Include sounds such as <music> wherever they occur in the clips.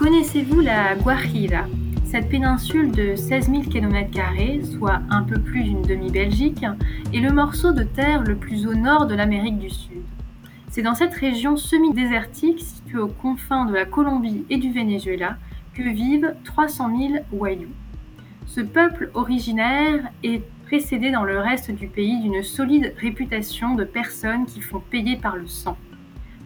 Connaissez-vous la Guajira? Cette péninsule de 16 000 km, soit un peu plus d'une demi-Belgique, est le morceau de terre le plus au nord de l'Amérique du Sud. C'est dans cette région semi-désertique, située aux confins de la Colombie et du Venezuela, que vivent 300 000 Wayuu. Ce peuple originaire est précédé dans le reste du pays d'une solide réputation de personnes qui font payer par le sang.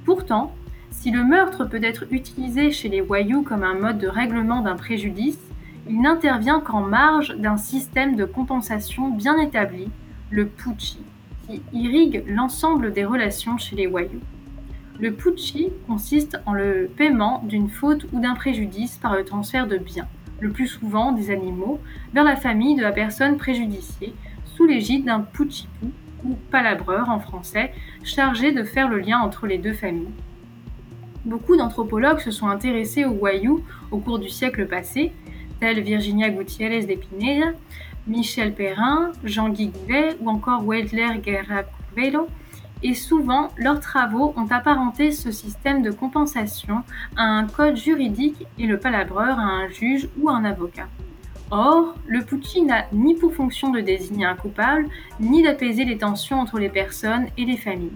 Pourtant, si le meurtre peut être utilisé chez les Wayuu comme un mode de règlement d'un préjudice, il n'intervient qu'en marge d'un système de compensation bien établi, le Pucci, qui irrigue l'ensemble des relations chez les Wayuu. Le Pucci consiste en le paiement d'une faute ou d'un préjudice par le transfert de biens, le plus souvent des animaux, vers la famille de la personne préjudiciée, sous l'égide d'un Puchipu, ou palabreur en français, chargé de faire le lien entre les deux familles. Beaucoup d'anthropologues se sont intéressés aux Wayuu au cours du siècle passé, tels Virginia Gutiérrez de Pineda, Michel Perrin, Jean-Guy ou encore Wedler Guerra Curvelo, et souvent leurs travaux ont apparenté ce système de compensation à un code juridique et le palabreur à un juge ou un avocat. Or, le Pucci n'a ni pour fonction de désigner un coupable, ni d'apaiser les tensions entre les personnes et les familles.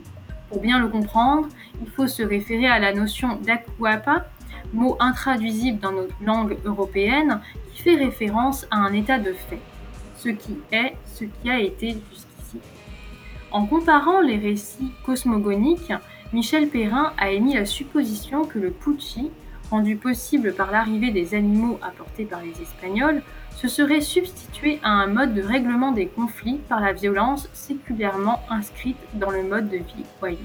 Pour bien le comprendre, il faut se référer à la notion d'akuapa, mot intraduisible dans notre langue européenne, qui fait référence à un état de fait, ce qui est, ce qui a été jusqu'ici. En comparant les récits cosmogoniques, Michel Perrin a émis la supposition que le Pucci, rendu possible par l'arrivée des animaux apportés par les Espagnols, se serait substitué à un mode de règlement des conflits par la violence séculairement inscrite dans le mode de vie voyou.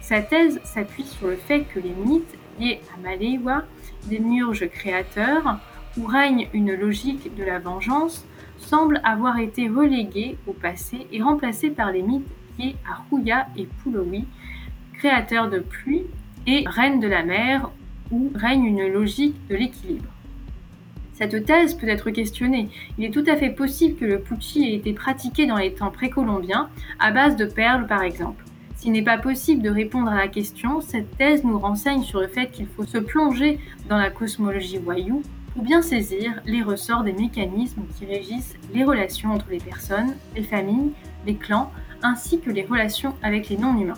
Sa thèse s'appuie sur le fait que les mythes liés à Malewa, des murges créateurs, où règne une logique de la vengeance, semblent avoir été relégués au passé et remplacés par les mythes liés à Huya et Pulowi, créateurs de pluie et reines de la mer, règne une logique de l'équilibre. Cette thèse peut être questionnée. Il est tout à fait possible que le pucci ait été pratiqué dans les temps précolombiens, à base de perles par exemple. S'il n'est pas possible de répondre à la question, cette thèse nous renseigne sur le fait qu'il faut se plonger dans la cosmologie Wayuu pour bien saisir les ressorts des mécanismes qui régissent les relations entre les personnes, les familles, les clans, ainsi que les relations avec les non-humains.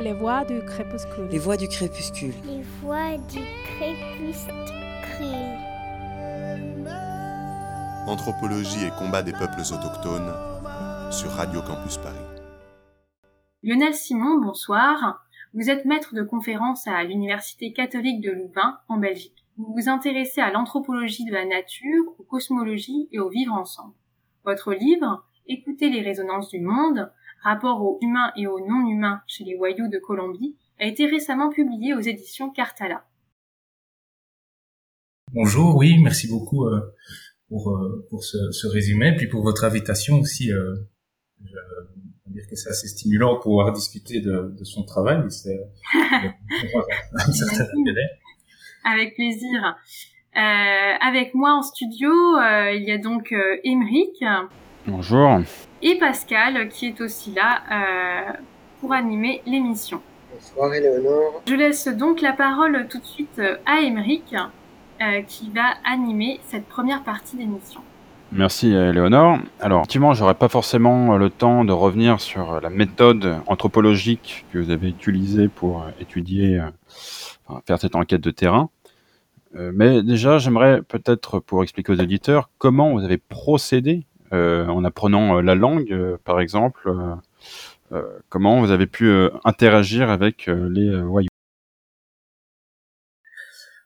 Les voix du crépuscule. Les voix du crépuscule. Les voix du crépuscule. Anthropologie et combat des peuples autochtones sur Radio Campus Paris. Lionel Simon, bonsoir. Vous êtes maître de conférence à l'Université catholique de Louvain, en Belgique. Vous vous intéressez à l'anthropologie de la nature, aux cosmologies et au vivre ensemble. Votre livre, Écoutez les résonances du monde, rapport aux humains et aux non-humains chez les Wayuu de Colombie, a été récemment publié aux éditions Cartala. Bonjour, oui, merci beaucoup euh, pour, euh, pour ce, ce, résumé, puis pour votre invitation aussi. Euh, je veux dire que c'est assez stimulant de pouvoir discuter de, de son travail. <laughs> C'est Avec plaisir. Euh, avec moi en studio, il y a donc Émeric. Bonjour. Et Pascal qui est aussi là euh, pour animer l'émission. Bonsoir Éléonore. Je laisse donc la parole tout de suite à Émeric euh, qui va animer cette première partie d'émission. Merci Léonore. Alors, effectivement, j'aurais pas forcément le temps de revenir sur la méthode anthropologique que vous avez utilisée pour étudier, enfin, faire cette enquête de terrain. Euh, mais déjà, j'aimerais peut-être, pour expliquer aux éditeurs, comment vous avez procédé euh, en apprenant la langue, euh, par exemple, euh, comment vous avez pu interagir avec les Wayuu.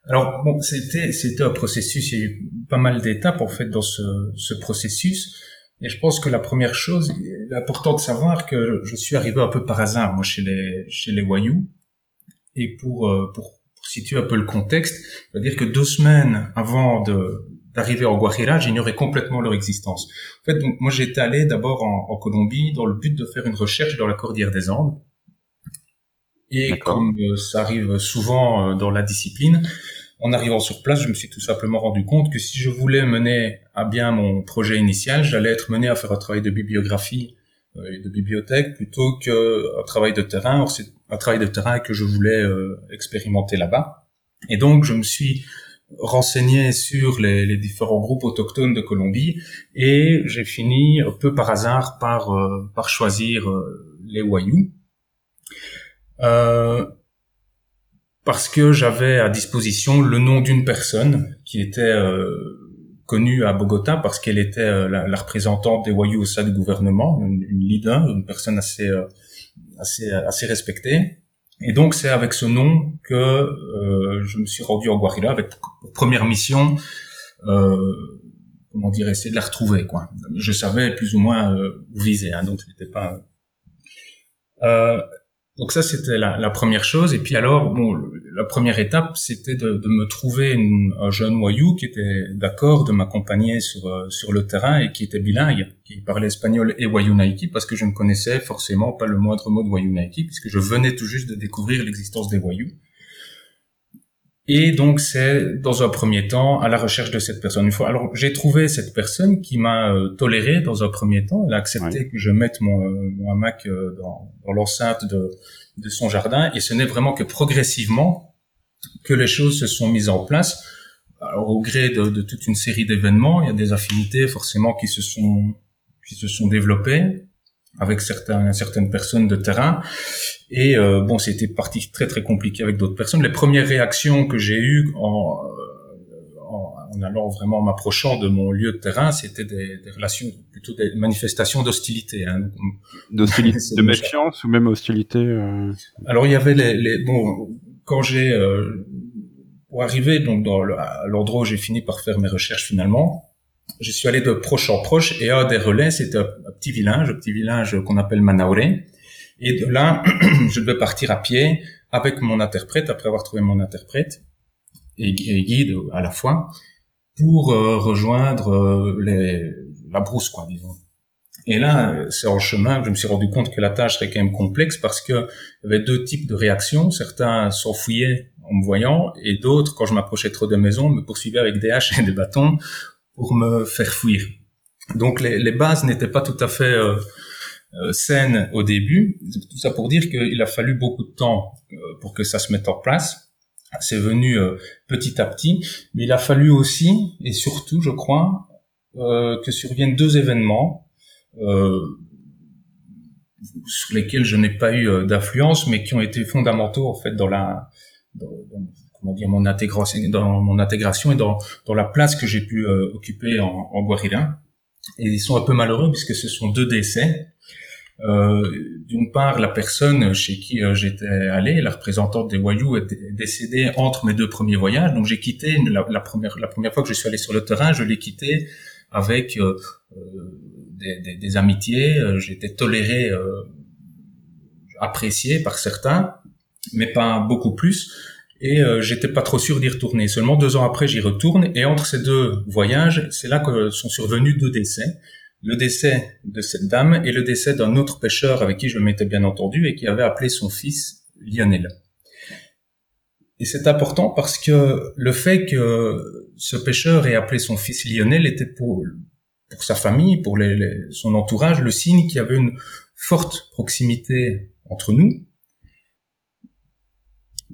Alors bon, c'était c'était un processus, il y a eu pas mal d'étapes en fait dans ce, ce processus. Et je pense que la première chose, il de savoir que je suis arrivé un peu par hasard moi chez les chez les Wayuu. Et pour pour, pour situer un peu le contexte, je veux dire que deux semaines avant de d'arriver en Guajira, j'ignorais complètement leur existence. En fait, donc, moi j'étais allé d'abord en, en Colombie dans le but de faire une recherche dans la cordillère des Andes. Et comme euh, ça arrive souvent euh, dans la discipline, en arrivant sur place, je me suis tout simplement rendu compte que si je voulais mener à bien mon projet initial, j'allais être mené à faire un travail de bibliographie euh, et de bibliothèque plutôt qu'un travail de terrain. Or, c'est un travail de terrain que je voulais expérimenter là-bas. Et donc, je me suis renseigné sur les, les différents groupes autochtones de Colombie et j'ai fini un peu par hasard par, euh, par choisir euh, les Wayuu. Euh, parce que j'avais à disposition le nom d'une personne qui était euh, connue à Bogota parce qu'elle était euh, la, la, représentante des Wayuu au sein du gouvernement, une, une leader, une personne assez assez assez respectée. Et donc c'est avec ce nom que euh, je me suis rendu en Guarilla avec première mission, euh, comment dire, essayer de la retrouver quoi. Je savais plus ou moins euh, où viser, hein, donc c'était pas. Donc ça c'était la, première chose. Et puis alors bon, la première étape c'était de, de, me trouver un jeune Wayuu qui était d'accord de m'accompagner sur euh, sur le terrain et qui était bilingue, qui parlait espagnol et Wayuu parce que je ne connaissais forcément pas le moindre mot de Wayuu puisque je venais tout juste de découvrir l'existence des Wayuu. Et donc c'est dans un premier temps à la recherche de cette personne. Une fois, alors j'ai trouvé cette personne qui m'a euh, toléré dans un premier temps. Elle a accepté ouais. que je mette mon, euh, mon hamac euh, dans, dans l'enceinte de, de son jardin. Et ce n'est vraiment que progressivement que les choses se sont mises en place. Alors, au gré de, de toute une série d'événements, il y a des affinités forcément qui se sont qui se sont développées avec certains, certaines personnes de terrain. Et euh, bon, c'était parti très très compliqué avec d'autres personnes. Les premières réactions que j'ai eues en, en, en, allant vraiment m'approchant de mon lieu de terrain, c'était des, des, relations, plutôt des manifestations d'hostilité. Hein. <laughs> D'hostilité, de méfiance ou même hostilité euh... Alors il y avait les, les bon, quand j'ai euh, pour arriver donc dans l'endroit où j'ai fini par faire mes recherches finalement, je suis allé de proche en proche et un des relais, c'était un, petit village, un petit village qu'on appelle Manaure. Et de là, <clears throat> je devais partir à pied avec mon interprète, après avoir trouvé mon interprète et, guide à la fois, pour euh, rejoindre euh, la brousse, quoi, disons. Et là, c'est en chemin que je me suis rendu compte que la tâche serait quand même complexe parce que il y avait deux types de réactions. Certains s'enfouillaient en me voyant et d'autres, quand je m'approchais trop de maison, me poursuivaient avec des haches et des bâtons pour me faire fuir. Donc les, les bases n'étaient pas tout à fait euh, euh, saines au début. Tout ça pour dire qu'il a fallu beaucoup de temps euh, pour que ça se mette en place. C'est venu euh, petit à petit, mais il a fallu aussi et surtout, je crois, euh, que surviennent deux événements sur lesquels je n'ai pas eu d'influence, mais qui ont été fondamentaux en fait dans la dans, dans, mon intégration dans mon intégration et dans la place que j'ai pu euh, occuper en, en Guarilla. Et ils sont un peu malheureux puisque ce sont deux décès. Euh, D'une part, la personne chez qui euh, j'étais allé, la représentante des Wayuu, est décédée entre mes deux premiers voyages. Donc j'ai quitté la, première fois que je suis allé sur le terrain, je l'ai quitté avec des, amitiés. J'étais toléré, apprécié par certains, mais pas beaucoup plus et euh, j'étais pas trop sûr d'y retourner. Seulement deux ans après, j'y retourne et entre ces deux voyages, c'est là que sont survenus deux décès. Le décès de cette dame et le décès d'un autre pêcheur avec qui je m'étais bien entendu et qui avait appelé son fils Lionel. Et c'est important parce que le fait que ce pêcheur ait appelé son fils Lionel était pour, sa famille, pour son entourage, le signe qu'il y avait une forte proximité entre nous,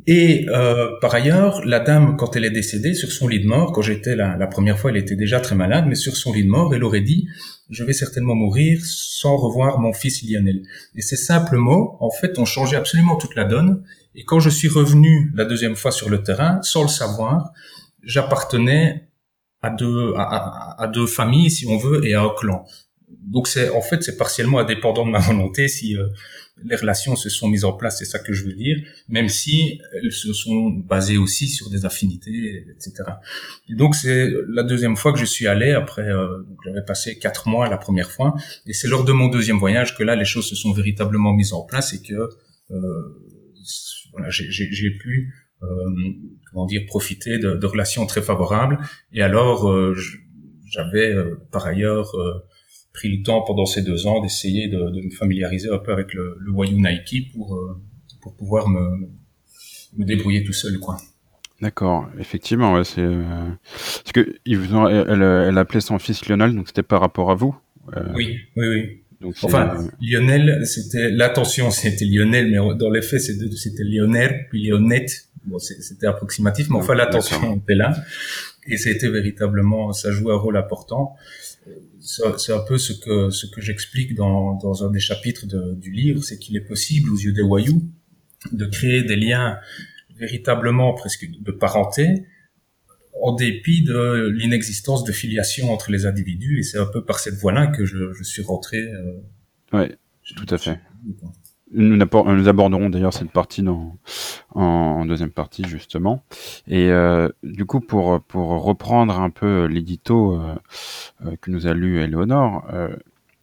et euh, par ailleurs, la dame, quand elle est décédée, sur son lit de mort, quand j'étais la, la première fois, elle était déjà très malade, mais sur son lit de mort, elle aurait dit « je vais certainement mourir sans revoir mon fils Lionel ». Et ces simples mots, en fait, ont changé absolument toute la donne. Et quand je suis revenu la deuxième fois sur le terrain, sans le savoir, j'appartenais à deux, à, à, deux familles, si on veut, et à un clan. Donc c'est en fait c'est partiellement indépendant de ma <laughs> volonté si euh, les relations se sont mises en place, c'est ça que je veux dire, même si elles se sont basées aussi sur des affinités, etc. Et donc c'est la deuxième fois que je suis allé, après euh, j'avais passé quatre mois la première fois, et c'est lors de mon deuxième voyage que là les choses se sont véritablement mises en place et que euh, voilà, j'ai pu euh, comment dire profiter de, de, relations très favorables. Et alors euh, j'avais euh, par ailleurs pris le temps pendant ces deux ans d'essayer de, de, me familiariser un peu avec le, le Nike pour euh, pour pouvoir me, me débrouiller tout seul quoi. D'accord, effectivement, ouais, c'est euh... parce que elle, elle, appelait son fils Lionel, donc c'était par rapport à vous. Euh... Oui, oui, oui. Donc enfin, Lionel, c'était l'attention, c'était Lionel, mais dans les faits, c'était Lionel puis Lionette. bon, c'était approximatif, mais enfin l'attention était là. Et c'était véritablement, ça joue un rôle important. C'est un peu ce que ce que j'explique dans, dans un des chapitres de, du livre, c'est qu'il est possible aux yeux des voyous de créer des liens véritablement presque de parenté, en dépit de l'inexistence de filiation entre les individus. Et c'est un peu par cette voie-là que je, je, suis rentré. Euh, ouais, tout à fait. Nous, aborderons d'ailleurs cette partie dans, en, deuxième partie justement. Et euh, du coup, pour, pour reprendre un peu l'édito euh, euh que nous a lu Eleonore,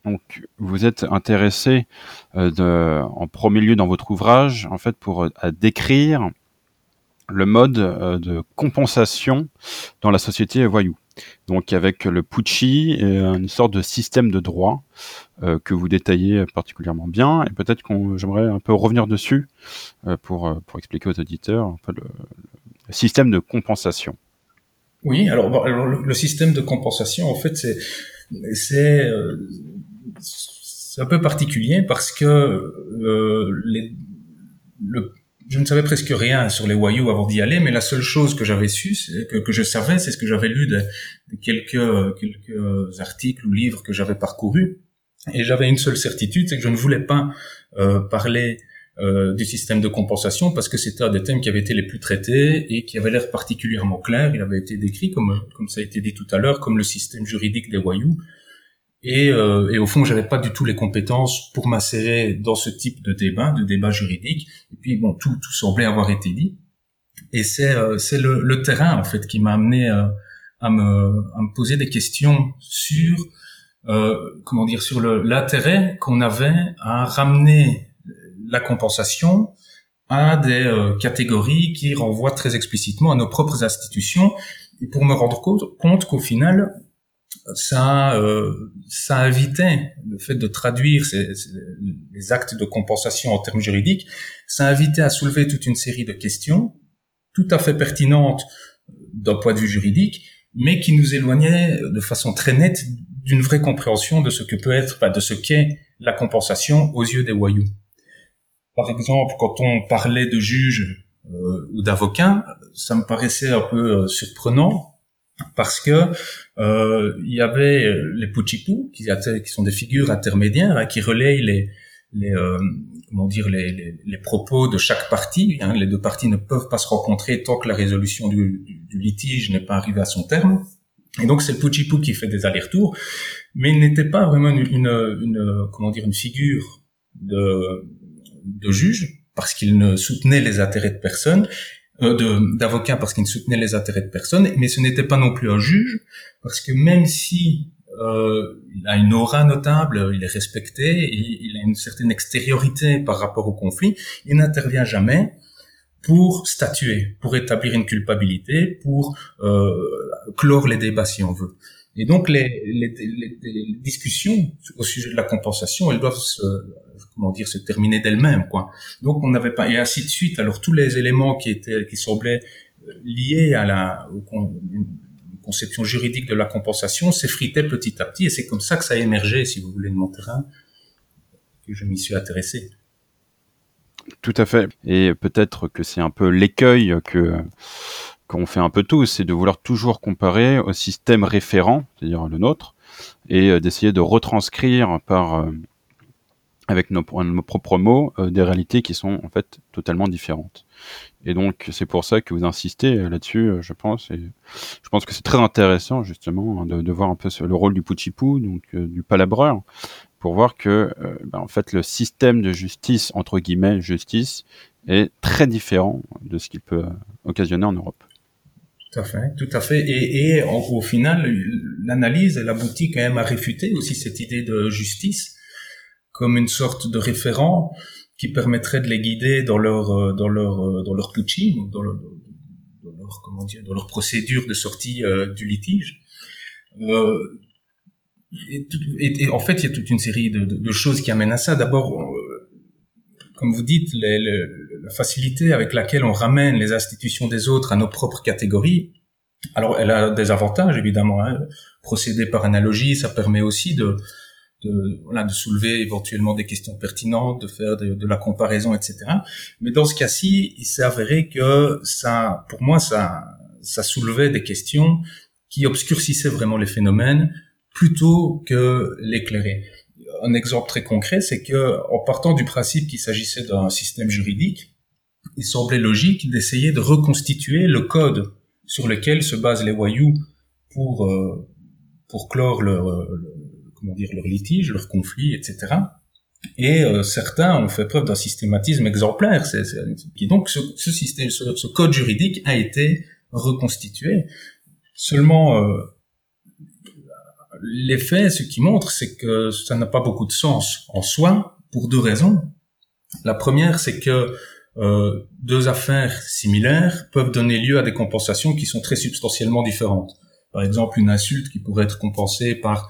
donc vous êtes intéressé de, en premier lieu dans votre ouvrage, en fait, pour à décrire le mode de compensation dans la société voyou. Donc avec le Pucci, une sorte de système de droit euh, que vous détaillez particulièrement bien, et peut-être qu'on j'aimerais un peu revenir dessus euh, pour, pour expliquer aux auditeurs un peu le, système de compensation. Oui, alors, le, système de compensation, en fait, c'est c'est un peu particulier parce que les, le je ne savais presque rien sur les Wayuu avant d'y aller, mais la seule chose que j'avais su, que, je savais, c'est ce que j'avais lu de, quelques, quelques articles ou livres que j'avais parcourus. Et j'avais une seule certitude, c'est que je ne voulais pas euh, parler euh, du système de compensation parce que c'était un des thèmes qui avait été les plus traités et qui avait l'air particulièrement clair. Il avait été décrit, comme, comme ça a été dit tout à l'heure, comme le système juridique des Wayuu. Et, euh, et, au fond, j'avais pas du tout les compétences pour m'insérer dans ce type de débat, de débat juridique. Et puis bon, tout, tout semblait avoir été dit. Et c'est euh, c'est le, le, terrain en fait qui m'a amené euh, à me à me poser des questions sur euh, comment dire sur l'intérêt qu'on avait à ramener la compensation à des euh, catégories qui renvoient très explicitement à nos propres institutions et pour me rendre compte, compte qu'au final ça, euh, ça invitait le fait de traduire ces, les actes de compensation en termes juridiques, ça invitait à soulever toute une série de questions tout à fait pertinentes d'un point de vue juridique, mais qui nous éloignaient de façon très nette d'une vraie compréhension de ce que peut être, de ce qu'est la compensation aux yeux des voyous. Par exemple, quand on parlait de juges euh, ou d'avocats, ça me paraissait un peu euh, surprenant parce que euh, il y avait les Puchipou, qui, qui sont des figures intermédiaires, hein, qui relayent les, les euh, comment dire les, les, les, propos de chaque partie. Hein. Les deux parties ne peuvent pas se rencontrer tant que la résolution du, du, litige n'est pas arrivée à son terme. Et donc c'est le Puchipou qui fait des allers-retours, mais il n'était pas vraiment une, une, une, comment dire une figure de, de juge parce qu'il ne soutenait les intérêts de personne euh, d'avocat parce qu'il soutenait les intérêts de personne, mais ce n'était pas non plus un juge, parce que même si euh, il a une aura notable, il est respecté, il, a une certaine extériorité par rapport au conflit, il n'intervient jamais pour statuer, pour établir une culpabilité, pour euh, clore les débats si on veut. Et donc les, les, les, discussions au sujet de la compensation, elles doivent se, comment dire, se terminer d'elles-mêmes, quoi. Donc on n'avait pas et ainsi de suite. Alors tous les éléments qui étaient, qui semblaient euh, liés à la conception juridique de la compensation s'effritaient petit à petit, et c'est comme ça que ça a émergé, si vous voulez, de mon terrain, que je m'y suis intéressé. Tout à fait. Et peut-être que c'est un peu l'écueil que qu'on fait un peu tous, c'est de vouloir toujours comparer au système référent, c'est-à-dire le nôtre, et euh, d'essayer de retranscrire par euh, avec nos, propres mots euh, des réalités qui sont en fait totalement différentes. Et donc c'est pour ça que vous insistez là-dessus, je pense. Et je pense que c'est très intéressant justement de, de, voir un peu le rôle du Puchipou, donc du palabreur, pour voir que ben, en fait le système de justice entre guillemets justice est très différent de ce qu'il peut occasionner en Europe. Tout à fait, tout à fait. Et, et au final, l'analyse, elle aboutit quand même à réfuter aussi cette idée de justice comme une sorte de référent qui permettrait de les guider dans leur euh, dans leur euh, dans leur coaching, dans leur, comment dire, dans leur procédure de sortie euh, du litige. Euh, et, en fait, il y a toute une série de, choses qui amènent à ça. D'abord, comme vous dites, la facilité avec laquelle on ramène les institutions des autres à nos propres catégories, alors elle a des avantages évidemment. Hein. Procéder par analogie, ça permet aussi de de, voilà, de soulever éventuellement des questions pertinentes, de faire de, la comparaison, etc. Mais dans ce cas-ci, il s'est avéré que ça, pour moi, ça, ça soulevait des questions qui obscurcissaient vraiment les phénomènes plutôt que l'éclairer. Un exemple très concret, c'est que en partant du principe qu'il s'agissait d'un système juridique, il semblait logique d'essayer de reconstituer le code sur lequel se basent les voyous pour euh, pour clore leur, euh, comment dire leur litige, leur conflit, etc. Et euh, certains ont fait preuve d'un systématisme exemplaire. C'est, c'est, donc ce, ce système, ce, code juridique a été reconstitué. Seulement, euh, les faits, ce qui montre, c'est que ça n'a pas beaucoup de sens en soi, pour deux raisons. La première, c'est que euh, deux affaires similaires peuvent donner lieu à des compensations qui sont très substantiellement différentes. Par exemple, une insulte qui pourrait être compensée par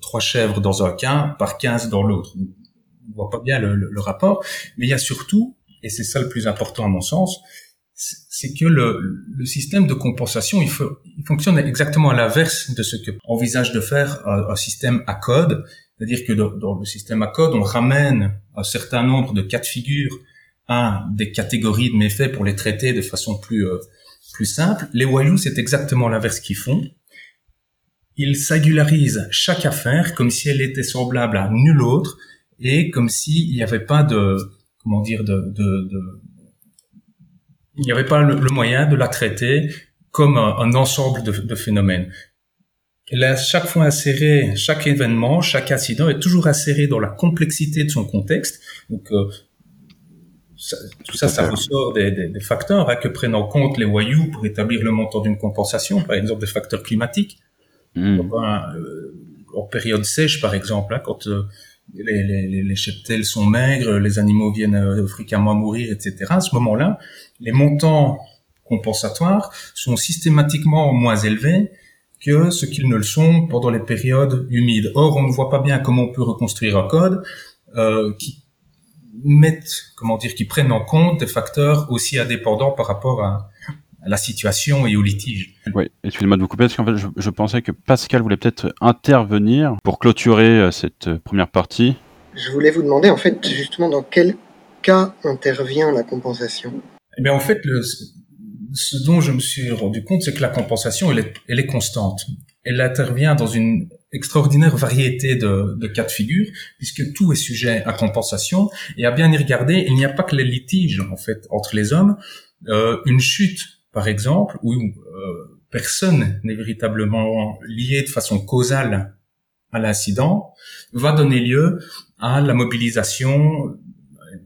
trois chèvres dans un cas, par quinze dans l'autre. On voit pas bien le, le, rapport, mais il y a surtout, et c'est ça le plus important à mon sens, c'est que le, le, système de compensation, il, faut, il fonctionne exactement à l'inverse de ce que envisage de faire un, système à code. C'est-à-dire que dans, dans, le système à code, on ramène un certain nombre de cas de figure à des catégories de méfaits pour les traiter de façon plus euh, plus simple. Les voyous, c'est exactement l'inverse qu'ils font. Ils singularisent chaque affaire comme si elle était semblable à nulle autre et comme s'il n'y avait pas de comment dire de, de, de il n'y avait pas le, le, moyen de la traiter comme un, un ensemble de, de, phénomènes. Elle est chaque fois insérée, chaque événement, chaque incident est toujours inséré dans la complexité de son contexte. Donc, euh, ça, tout ça, ça ressort des, des, des facteurs hein, que prennent en compte les voyous pour établir le montant d'une compensation, par exemple des facteurs climatiques. Mmh. Donc, euh, en période sèche, par exemple, hein, quand euh, les, les, cheptels sont maigres, les animaux viennent euh, fréquemment mourir, etc. À ce moment-là, les montants compensatoires sont systématiquement moins élevés que ce qu'ils ne le sont pendant les périodes humides. Or, on ne voit pas bien comment on peut reconstruire un code qui mettent, comment dire, qui prennent en compte des facteurs aussi indépendants par rapport à, à la situation et au litige. Oui, excusez-moi de vous couper, parce qu'en fait, je, je, pensais que Pascal voulait peut-être intervenir pour clôturer euh, cette euh, première partie. Je voulais vous demander, en fait, justement, dans quel cas intervient la compensation? Eh bien, en fait, le, ce dont je me suis rendu compte, c'est que la compensation, elle est, elle est constante. Elle intervient dans une extraordinaire variété de, de, cas de figure, puisque tout est sujet à compensation. Et à bien y regarder, il n'y a pas que les litiges, en fait, entre les hommes. Euh, une chute, par exemple, où euh, personne n'est véritablement lié de façon causale à l'incident, va donner lieu à la mobilisation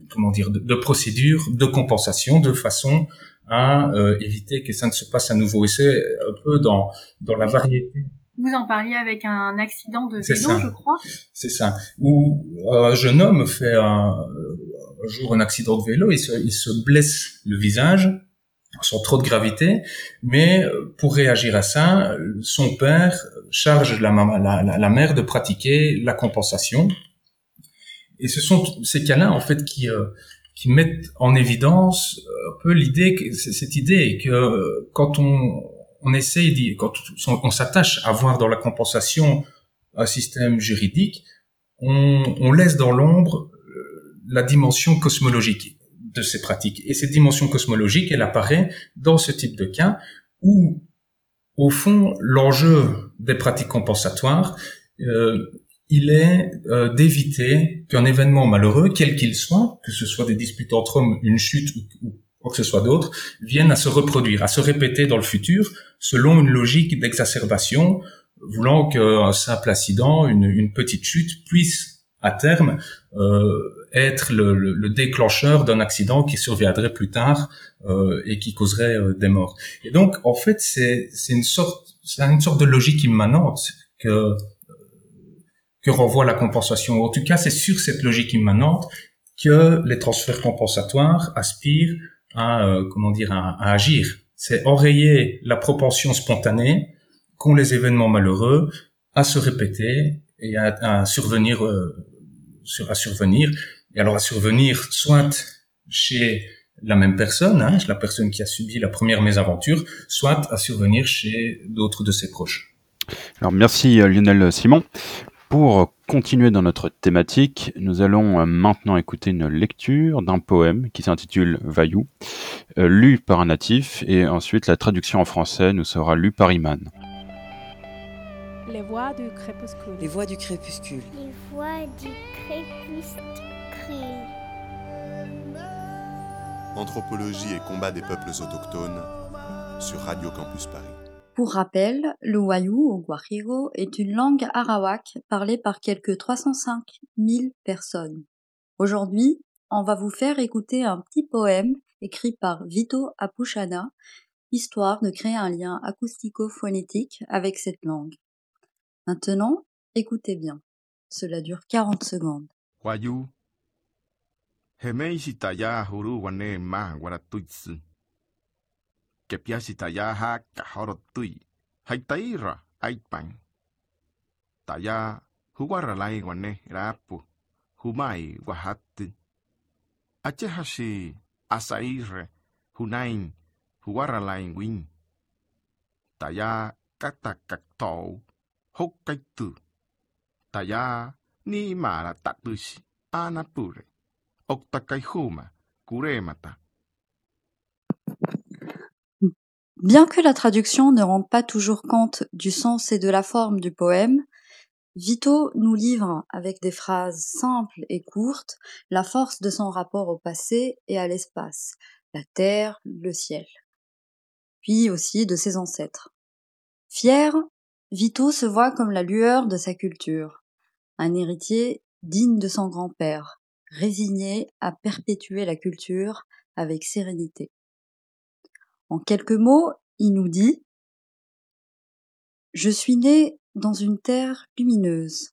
comment dire, de, de procédures de compensation de façon à euh, éviter que ça ne se passe à nouveau. Et c'est un peu dans, dans la variété. Vous en parliez avec un accident de vélo, je crois. C'est ça. Où un jeune homme fait un, un jour un accident de vélo, il se, il se blesse le visage sans trop de gravité, mais pour réagir à ça, son père charge la, mère de pratiquer la compensation. Et ce sont ces cas-là, en fait, qui, euh, mettent en évidence euh, un peu l'idée, cette idée que euh, quand on, essaye, quand on, s'attache à voir dans la compensation un système juridique, on laisse dans l'ombre la dimension cosmologique ces pratiques. Et cette dimension cosmologique, elle apparaît dans ce type de cas où, au fond, l'enjeu des pratiques compensatoires, euh, il est euh, d'éviter qu'un événement malheureux, quel qu'il soit, que ce soit des disputes entre hommes, une chute ou, quoi que ce soit d'autre, vienne à se reproduire, à se répéter dans le futur, selon une logique d'exacerbation, voulant qu'un simple accident, une, petite chute, puisse à terme euh, être le, le, le déclencheur d'un accident qui surviendrait plus tard euh, et qui causerait euh, des morts. Et donc, en fait, c'est une sorte, c'est une sorte de logique immanente que que renvoie la compensation. En tout cas, c'est sur cette logique immanente que les transferts compensatoires aspirent à, euh, comment dire, à, à agir. C'est enrayer la propension spontanée qu'ont les événements malheureux à se répéter et à, survenir, euh, sur, à survenir. Et alors à survenir soit chez la même personne, hein, la personne qui a subi la première mésaventure, soit à survenir chez d'autres de ses proches. Alors merci euh, Lionel Simon. Pour continuer dans notre thématique, nous allons euh, maintenant écouter une lecture d'un poème qui s'intitule Vaillou, euh, lu par un natif, et ensuite la traduction en français nous sera lue par Iman. Les voix du crépuscule. Les voix du crépuscule. Les voix du crépuscule. Anthropologie et combat des peuples autochtones sur Radio Campus Paris. Pour rappel, le Wayuu au Guajiro est une langue arawak parlée par quelques 305 000 personnes. Aujourd'hui, on va vous faire écouter un petit poème écrit par Vito Apuchana, histoire de créer un lien acoustico-phonétique avec cette langue. Maintenant, écoutez bien. Cela dure 40 secondes. Wayu. Hemei sitaya huru wane ma waratuitsu. Kepia sitaya ha kahorotui. Haitaira aipang. Taya huwaralai wane rapu. Humai wahatu. Achehashi asaire hunain huwaralai win. Taya katakaktou. Bien que la traduction ne rende pas toujours compte du sens et de la forme du poème, Vito nous livre, avec des phrases simples et courtes, la force de son rapport au passé et à l'espace, la terre, le ciel, puis aussi de ses ancêtres. Fier, Vito se voit comme la lueur de sa culture, un héritier digne de son grand-père, résigné à perpétuer la culture avec sérénité. En quelques mots, il nous dit Je suis né dans une terre lumineuse.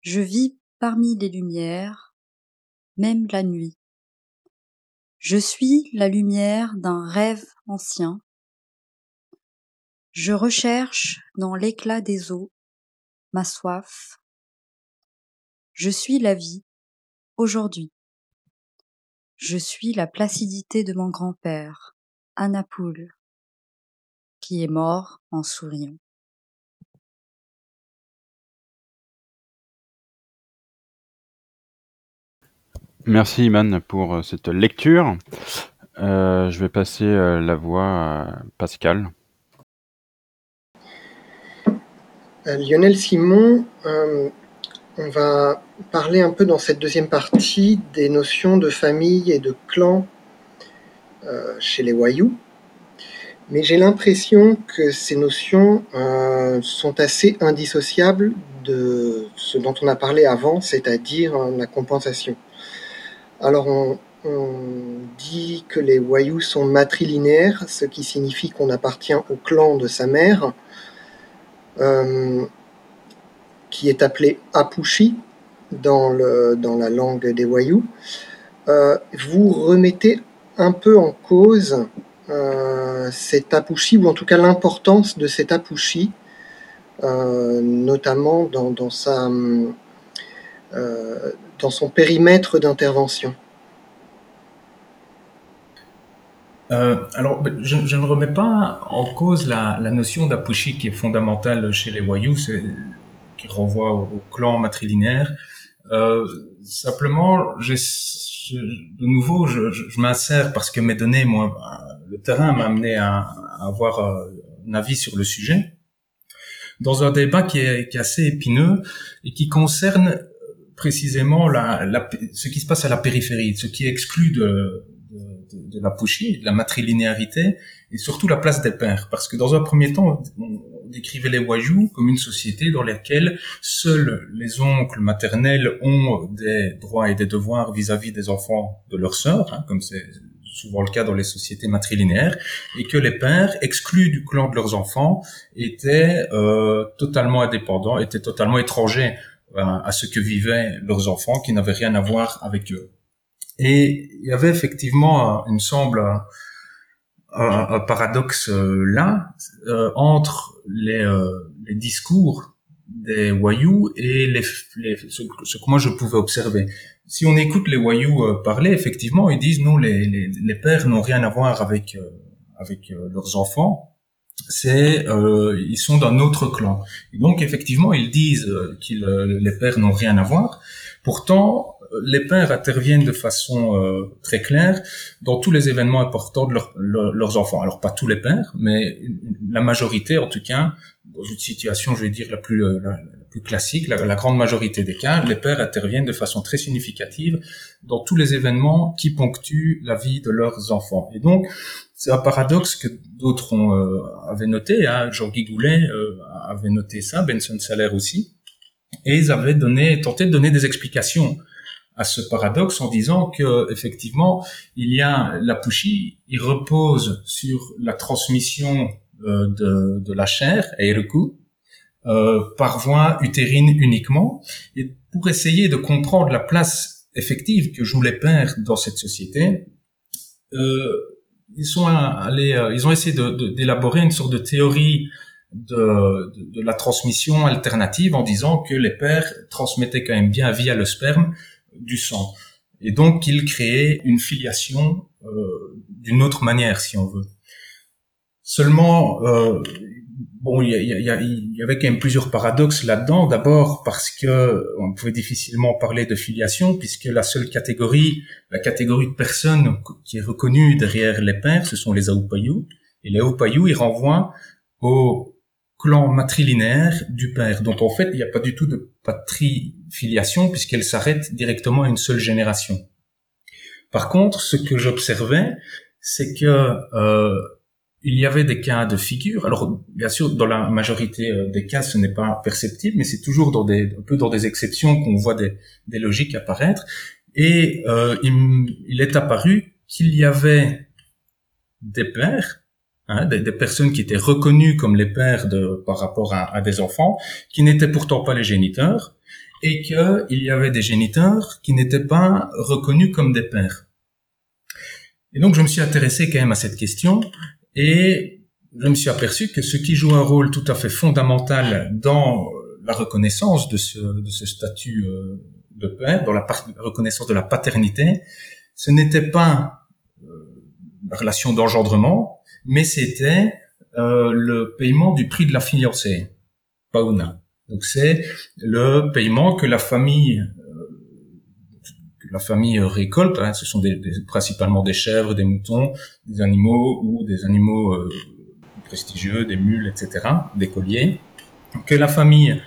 Je vis parmi les lumières, même la nuit. Je suis la lumière d'un rêve ancien. Je recherche dans l'éclat des eaux ma soif. Je suis la vie aujourd'hui. Je suis la placidité de mon grand-père, Anapoul, qui est mort en souriant. Merci Iman pour euh, cette lecture. Euh, je vais passer euh, la voix à Pascal. Euh, Lionel Simon, euh, on va parler un peu dans cette deuxième partie des notions de famille et de clan euh, chez les Wayous. Mais j'ai l'impression que ces notions euh, sont assez indissociables de ce dont on a parlé avant, c'est-à-dire euh, la compensation. Alors on, dit que les Wayous sont matrilinéaires, ce qui signifie qu'on appartient au clan de sa mère, euh, qui est appelé Apushi dans, le, dans la langue des Wayous. Euh, vous remettez un peu en cause euh, cet Apushi, ou en tout cas l'importance de cet Apushi, euh, notamment dans, dans, sa, euh, dans son périmètre d'intervention. Euh, alors, je, je, ne remets pas en cause la, la notion d'apushi qui est fondamentale chez les Wayous, qui renvoie au, au clan matrilinéaire. Euh, simplement, je, de nouveau, je, m'insère parce que mes données, moi, le terrain m'a amené à, à, avoir euh, un avis sur le sujet dans un débat qui est, qui est assez épineux et qui concerne précisément la, la, ce qui se passe à la périphérie, ce qui exclut de, de, la pushy, de la matrilinéarité, et surtout la place des pères. Parce que dans un premier temps, on, décrivait les Wayous comme une société dans laquelle seuls les oncles maternels ont des droits et des devoirs vis-à-vis -vis des enfants de leurs sœurs, hein, comme c'est souvent le cas dans les sociétés matrilinéaires, et que les pères, exclus du clan de leurs enfants, étaient euh, totalement indépendants, étaient totalement étrangers à, à ce que vivaient leurs enfants, qui n'avaient rien à voir avec eux. Et il y avait effectivement, il me semble, un, paradoxe euh, là euh, entre les, euh, discours des Wayous et ce, que moi je pouvais observer. Si on écoute les Wayous euh, parler, effectivement, ils disent non, les, les, pères n'ont rien à voir avec avec leurs enfants. c'est euh, ils sont d'un autre clan. Et donc effectivement, ils disent euh, que les pères n'ont rien à voir. Pourtant, les pères interviennent de façon euh, très claire dans tous les événements importants de leurs enfants. Alors pas tous les pères, mais la majorité, en tout cas, dans une situation, je vais dire la plus, euh, la, plus classique, la, la, grande majorité des cas, les pères interviennent de façon très significative dans tous les événements qui ponctuent la vie de leurs enfants. Et donc, c'est un paradoxe que d'autres euh, avaient noté. Hein, Jean-Guy Goulet euh, avait noté ça, Benson Salaire aussi, et ils avaient donné, tenté de donner des explications à ce paradoxe en disant que effectivement il y a la pushi, il repose sur la transmission euh, de, la chair, eiruku, euh, par voie utérine uniquement, et pour essayer de comprendre la place effective que jouent les pères dans cette société, euh, ils sont allés, euh, ils ont essayé d'élaborer une sorte de théorie de, la transmission alternative en disant que les pères transmettaient quand même bien via le sperme du sang. Et donc qu'il créait une filiation euh, d'une autre manière, si on veut. Seulement, euh, bon, il y, avait quand même plusieurs paradoxes là-dedans. D'abord parce que on pouvait difficilement parler de filiation, puisque la seule catégorie, la catégorie de personnes qui est reconnue derrière les pères, ce sont les Aupayou. Et les Aupayou, ils renvoient au clan matrilinéaire du père, dont en fait il n'y a pas du tout de patrie-filiation puisqu'elle s'arrête directement à une seule génération. Par contre, ce que j'observais, c'est que euh, il y avait des cas de figure. Alors, bien sûr, dans la majorité euh, des cas, ce n'est pas perceptible, mais c'est toujours dans des, un peu dans des exceptions qu'on voit des, logiques apparaître. Et euh, il, il est apparu qu'il y avait des pères Hein, des, personnes qui étaient reconnues comme les pères de, par rapport à, des enfants, qui n'étaient pourtant pas les géniteurs, et qu'il y avait des géniteurs qui n'étaient pas reconnus comme des pères. Et donc je me suis intéressé quand même à cette question, et je me suis aperçu que ce qui joue un rôle tout à fait fondamental dans la reconnaissance de ce, de ce statut euh, de père, dans la, reconnaissance de la paternité, ce n'était pas euh, la relation d'engendrement, mais c'était euh, le paiement du prix de la fiancée, pauna. Donc c'est le paiement que la famille euh, que la famille récolte. Hein, ce sont des, principalement des chèvres, des moutons, des animaux ou des animaux euh, prestigieux, des mules, etc., des colliers, que la famille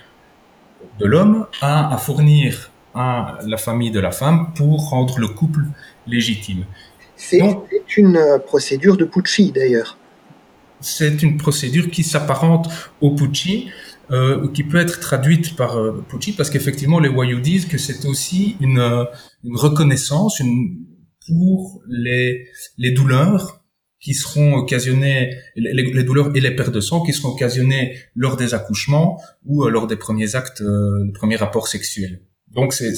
de l'homme a à fournir à la famille de la femme pour rendre le couple légitime. C'est une euh, procédure de Pucci d'ailleurs. C'est une procédure qui s'apparente au Pucci, euh, qui peut être traduite par euh, Pucci, parce qu'effectivement les Wayuu disent que c'est aussi une, euh, une reconnaissance une, pour les, les douleurs qui seront occasionnées, les, les, douleurs et les pertes de sang qui seront occasionnées lors des accouchements ou euh, lors des premiers actes, le premier rapport sexuel. Donc c'est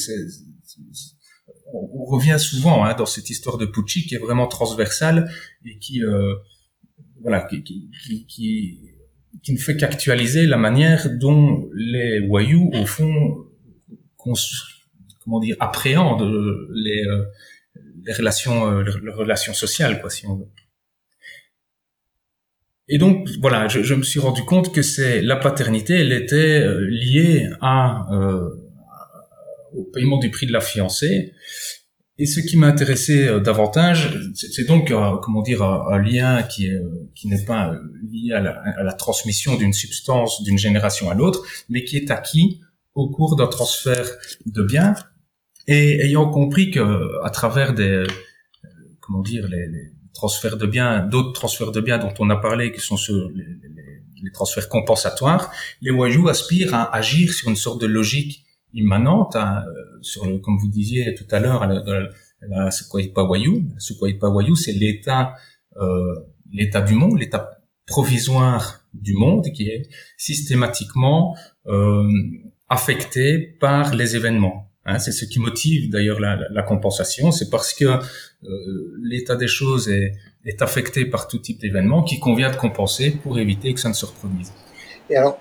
on revient souvent hein, dans cette histoire de Pucci qui est vraiment transversale et qui, euh, voilà, qui, qui, qui, ne fait qu'actualiser la manière dont les Wayuu, au fond, comment dire, appréhendent les, euh, les relations, euh, les relations sociales, quoi, si on veut. Et donc, voilà, je, je me suis rendu compte que c'est la paternité, elle était euh, liée à au paiement du prix de la fiancée. Et ce qui m'intéressait euh, davantage, c'est donc, euh, comment dire, un, lien qui est, qui n'est pas euh, lié à la, transmission d'une substance d'une génération à l'autre, mais qui est acquis au cours d'un transfert de biens. Et ayant compris que, à travers des, comment dire, les, transferts de biens, d'autres transferts de biens dont on a parlé, qui sont ceux, les transferts compensatoires, les Wajou aspirent à agir sur une sorte de logique immanente hein, sur le, comme vous disiez tout à l'heure, la, la, la Wayou, c'est l'état, euh, l'état du monde, l'état provisoire du monde qui est systématiquement euh, affecté par les événements. Hein, c'est ce qui motive d'ailleurs la, compensation, c'est parce que euh, l'état des choses est, affecté par tout type d'événements qui convient de compenser pour éviter que ça ne se reproduise. Et alors,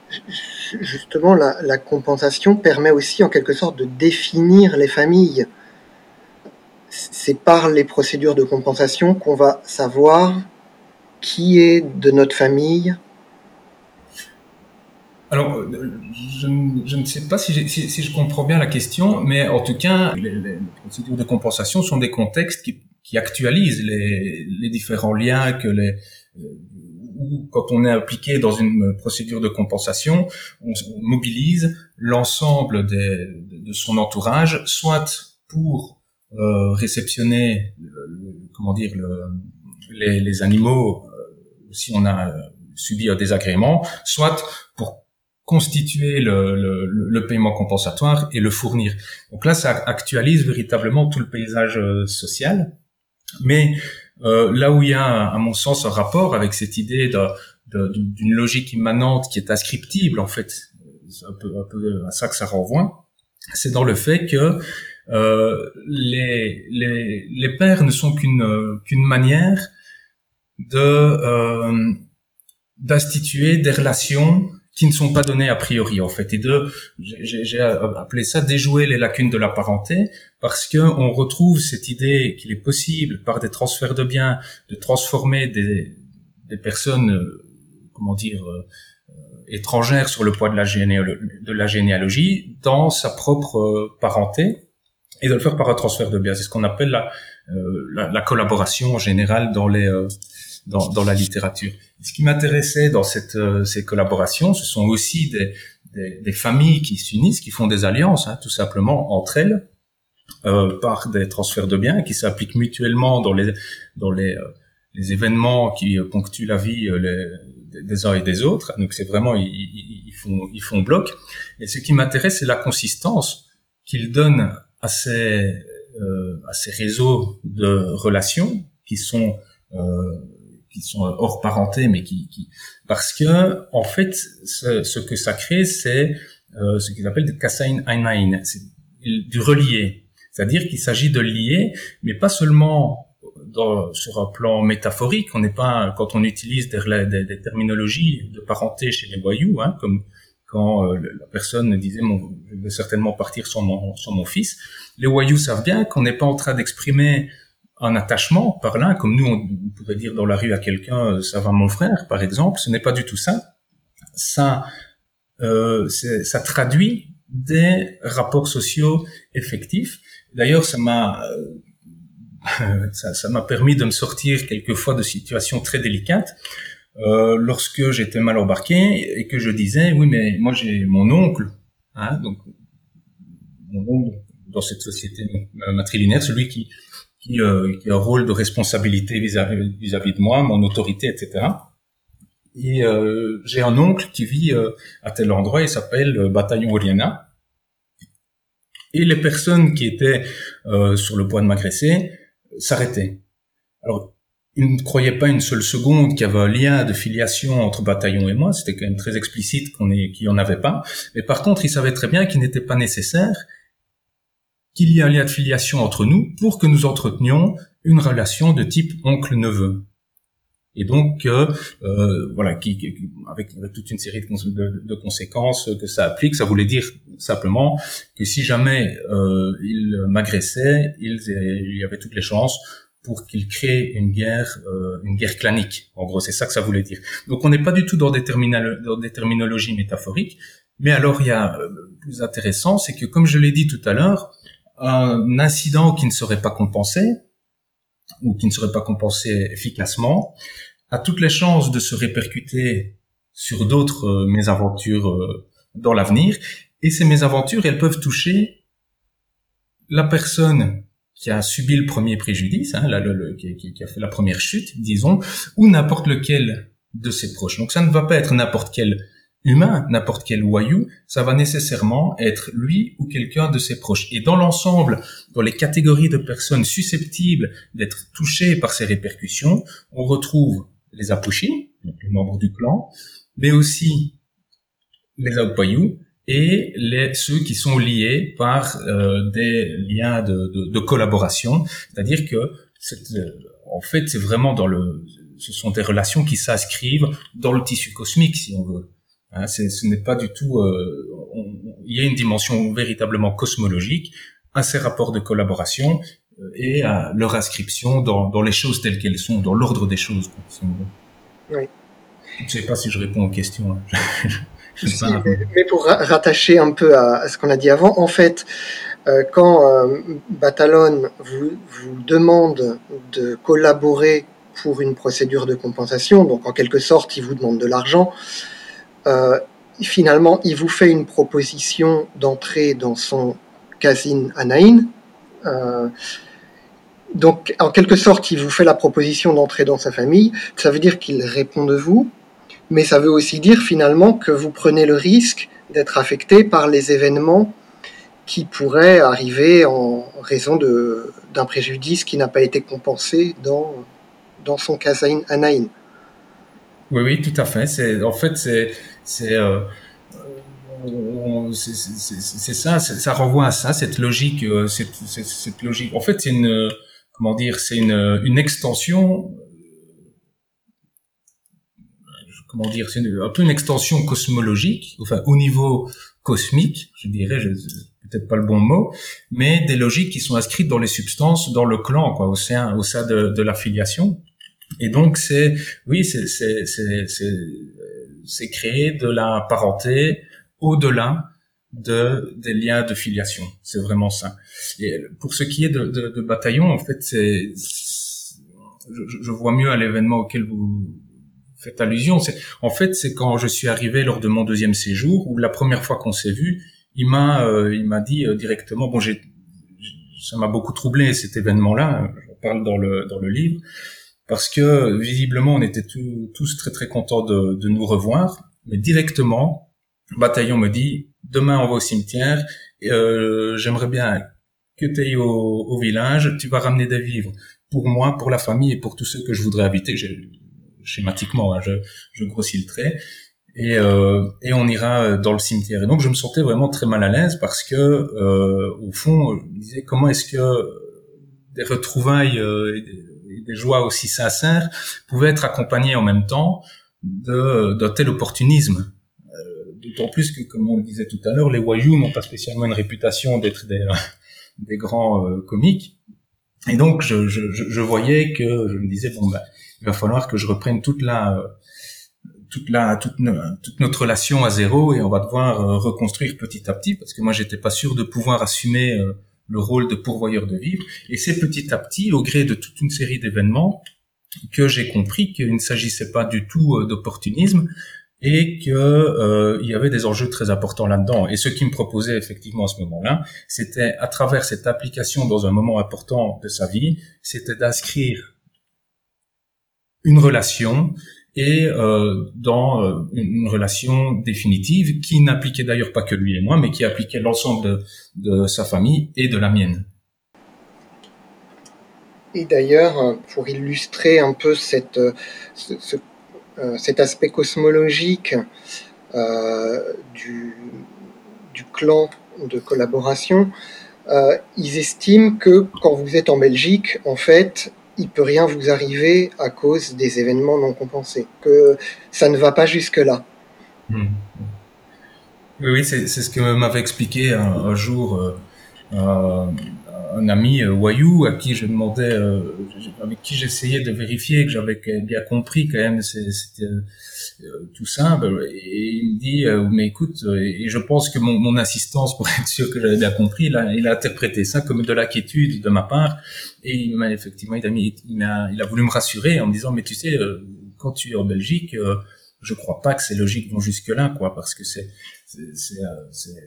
justement, la, la, compensation permet aussi en quelque sorte de définir les familles. C'est par les procédures de compensation qu'on va savoir qui est de notre famille Alors, je, je, ne sais pas si, si, si, je comprends bien la question, mais en tout cas, les, les procédures de compensation sont des contextes qui, qui actualisent les, les, différents liens que les ou quand on est impliqué dans une procédure de compensation, on, mobilise l'ensemble de son entourage, soit pour euh, réceptionner, comment dire, le, les, animaux euh, si on a subi un désagrément, soit pour constituer le, le, paiement compensatoire et le fournir. Donc là, ça actualise véritablement tout le paysage euh, social. Mais euh, là où il y a, à mon sens, un rapport avec cette idée d'une logique immanente qui est ascriptible, en fait, c'est un peu, à ça que ça renvoie, c'est dans le fait que euh, les, les, les pères ne sont qu'une qu'une manière de euh, d'instituer des relations qui ne sont pas données a priori en fait. Et de j'ai appelé ça déjouer les lacunes de la parenté parce que on retrouve cette idée qu'il est possible par des transferts de biens de transformer des, des personnes euh, comment dire euh, étrangères sur le poids de la, généalogie dans sa propre euh, parenté et de le faire par un transfert de biens. C'est ce qu'on appelle la, la, la, collaboration générale dans les dans, dans la littérature. Ce qui m'intéressait dans cette, euh, ces collaborations, ce sont aussi des, des, des familles qui s'unissent, qui font des alliances, hein, tout simplement entre elles, euh, par des transferts de biens qui s'appliquent mutuellement dans les dans les, euh, les événements qui ponctuent la vie euh, les, des uns et des autres. Donc c'est vraiment ils, ils, font ils font bloc. Et ce qui m'intéresse, c'est la consistance qu'ils donnent à ces à ces réseaux de relations qui sont qui sont hors parenté, mais qui, qui, parce que en fait, ce, ce que ça crée, c'est euh, ce qu'ils appellent des kassain einain, c'est du relié, c'est-à-dire qu'il s'agit de lier, mais pas seulement dans, sur un plan métaphorique. On n'est pas quand on utilise des, des, des, terminologies de parenté chez les voyous, hein, comme quand euh, la personne disait mon, je vais certainement partir sur mon, sur mon fils. Les voyous savent bien qu'on n'est pas en train d'exprimer un attachement par là, comme nous on, pourrait dire dans la rue à quelqu'un euh, ça va mon frère par exemple, ce n'est pas du tout ça. Ça, euh, ça traduit des rapports sociaux effectifs. D'ailleurs, ça m'a euh, <laughs> ça m'a permis de me sortir quelquefois de situations très délicates. Euh, lorsque j'étais mal embarqué et que je disais oui mais moi j'ai mon oncle, hein, donc mon oncle dans cette société matrilinéaire, celui qui qui, euh, qui a un rôle de responsabilité vis-à-vis de moi, mon autorité, etc. Et euh, j'ai un oncle qui vit euh, à tel endroit, il s'appelle euh, Bataillon Oriana. Et les personnes qui étaient euh, sur le point de m'agresser s'arrêtaient. Alors, ils ne croyaient pas une seule seconde qu'il y avait un lien de filiation entre Bataillon et moi. C'était quand même très explicite qu'on qu'il n'y en avait pas. Mais par contre, ils savaient très bien qu'il n'était pas nécessaire qu'il y ait un lien de filiation entre nous pour que nous entretenions une relation de type oncle-neveu. Et donc, euh, euh voilà, avec, toute une série de, conséquences que ça applique, ça voulait dire simplement que si jamais euh, il m'agressait, il, il, y avait toutes les chances pour qu'il crée une guerre, euh, une guerre clanique. En gros, c'est ça que ça voulait dire. Donc, on n'est pas du tout dans des, dans des terminologies métaphoriques, mais alors il y a euh, plus intéressant, c'est que comme je l'ai dit tout à l'heure, un incident qui ne serait pas compensé ou qui ne serait pas compensé efficacement a toutes les chances de se répercuter sur d'autres euh, mésaventures euh, dans l'avenir et ces mésaventures elles peuvent toucher la personne qui a subi le premier préjudice, hein, qui, qui, a fait la première chute, disons, ou n'importe lequel de ses proches. Donc ça ne va pas être n'importe quel humain, n'importe quel voyou, ça va nécessairement être lui ou quelqu'un de ses proches. Et dans l'ensemble, dans les catégories de personnes susceptibles d'être touchées par ces répercussions, on retrouve les apushis, les membres du clan, mais aussi les outvoyous et les, ceux qui sont liés par euh, des liens de, de, collaboration. C'est-à-dire que, euh, en fait, c'est vraiment dans le, ce sont des relations qui s'inscrivent dans le tissu cosmique, si on veut. Hein, ce n'est pas du tout. Euh, il y a une dimension véritablement cosmologique à ces rapports de collaboration euh, et à leur inscription dans, dans les choses telles qu'elles sont, dans l'ordre des choses. oui. Je ne sais pas si je réponds aux questions. Hein. <laughs> mais, pour rattacher un peu à, ce qu'on a dit avant, en fait, euh, quand euh, Batalon vous, vous demande de collaborer pour une procédure de compensation, donc en quelque sorte, il vous demande de l'argent, euh, finalement, il vous fait une proposition d'entrer dans son casine Anaïn. Euh, donc, en quelque sorte, il vous fait la proposition d'entrer dans sa famille. Ça veut dire qu'il répond de vous, mais ça veut aussi dire finalement que vous prenez le risque d'être affecté par les événements qui pourraient arriver en raison d'un préjudice qui n'a pas été compensé dans, dans son casine Anaïn. Oui, oui, tout à fait. En fait, c'est, c'est, euh, c'est ça, ça renvoie à ça, cette logique, euh, cette, cette, logique. En fait, c'est une, comment dire, c'est une, une extension, comment dire, c'est un peu une extension cosmologique, enfin au niveau cosmique, je dirais, je, peut-être pas le bon mot, mais des logiques qui sont inscrites dans les substances, dans le clan, quoi, au sein, au sein de, de l'affiliation. Et donc c'est, oui, c'est, c'est, c'est, c'est créer de la parenté au-delà de des liens de filiation. C'est vraiment ça. Et pour ce qui est de, de, de bataillon, en fait, c'est je, je, vois mieux à l'événement auquel vous faites allusion. En fait c'est quand je suis arrivé lors de mon deuxième séjour ou la première fois qu'on s'est vu, il m'a euh, il m'a dit euh, directement bon j'ai ça m'a beaucoup troublé cet événement-là. Je parle dans le dans le livre parce que visiblement on était tous très très contents de, nous revoir, mais directement Bataillon me dit demain on va au cimetière. Euh, J'aimerais bien que tu ailles au, village. Tu vas ramener des vivres pour moi, pour la famille et pour tous ceux que je voudrais inviter. Schématiquement, hein, je, je grossis le trait. Et, euh, et on ira dans le cimetière. Et donc je me sentais vraiment très mal à l'aise parce que euh, au fond, je me disais comment est-ce que des retrouvailles des joies aussi sincères pouvaient être accompagnées en même temps d'un tel opportunisme D'autant plus que, comme on le disait tout à l'heure, les Wayuu n'ont pas spécialement une réputation d'être des, <laughs> des grands euh, comiques. Et donc, je, je, je, voyais que je me disais bon ben, il va falloir que je reprenne toute la toute la toute, notre relation à zéro et on va devoir euh, reconstruire petit à petit parce que moi j'étais pas sûr de pouvoir assumer euh, le rôle de pourvoyeur de vivres et c'est petit à petit au gré de toute une série d'événements que j'ai compris qu'il ne s'agissait pas du tout d'opportunisme et que euh, il y avait des enjeux très importants là-dedans. Et ce qui me proposait effectivement à ce moment-là, c'était à travers cette application dans un moment important de sa vie, c'était d'inscrire une relation et euh, dans euh, une relation définitive qui n'appliquait d'ailleurs pas que lui et moi, mais qui appliquait l'ensemble de, de, sa famille et de la mienne. Et d'ailleurs, pour illustrer un peu cette, ce, ce euh, cet aspect cosmologique euh, du, du, clan de collaboration, euh, ils estiment que quand vous êtes en Belgique, en fait, il peut rien vous arriver à cause des événements non compensés, que ça ne va pas jusque-là. Hmm. Oui, c'est ce que m'avait expliqué un, jour euh, un ami euh, Wayou à qui je demandais, euh, avec qui j'essayais de vérifier que j'avais bien compris quand même tout simple. Et il me dit, mais écoute, et je pense que mon, mon assistance, <laughs> pour être sûr que j'avais bien compris, a, il a interprété ça comme de l'inquiétude de ma part. Et il m'a effectivement, il a, mis, il, a, il a voulu me rassurer en me disant, mais tu sais, quand tu es en Belgique, je crois pas que c'est logique vont jusque là, quoi, parce que c'est c'est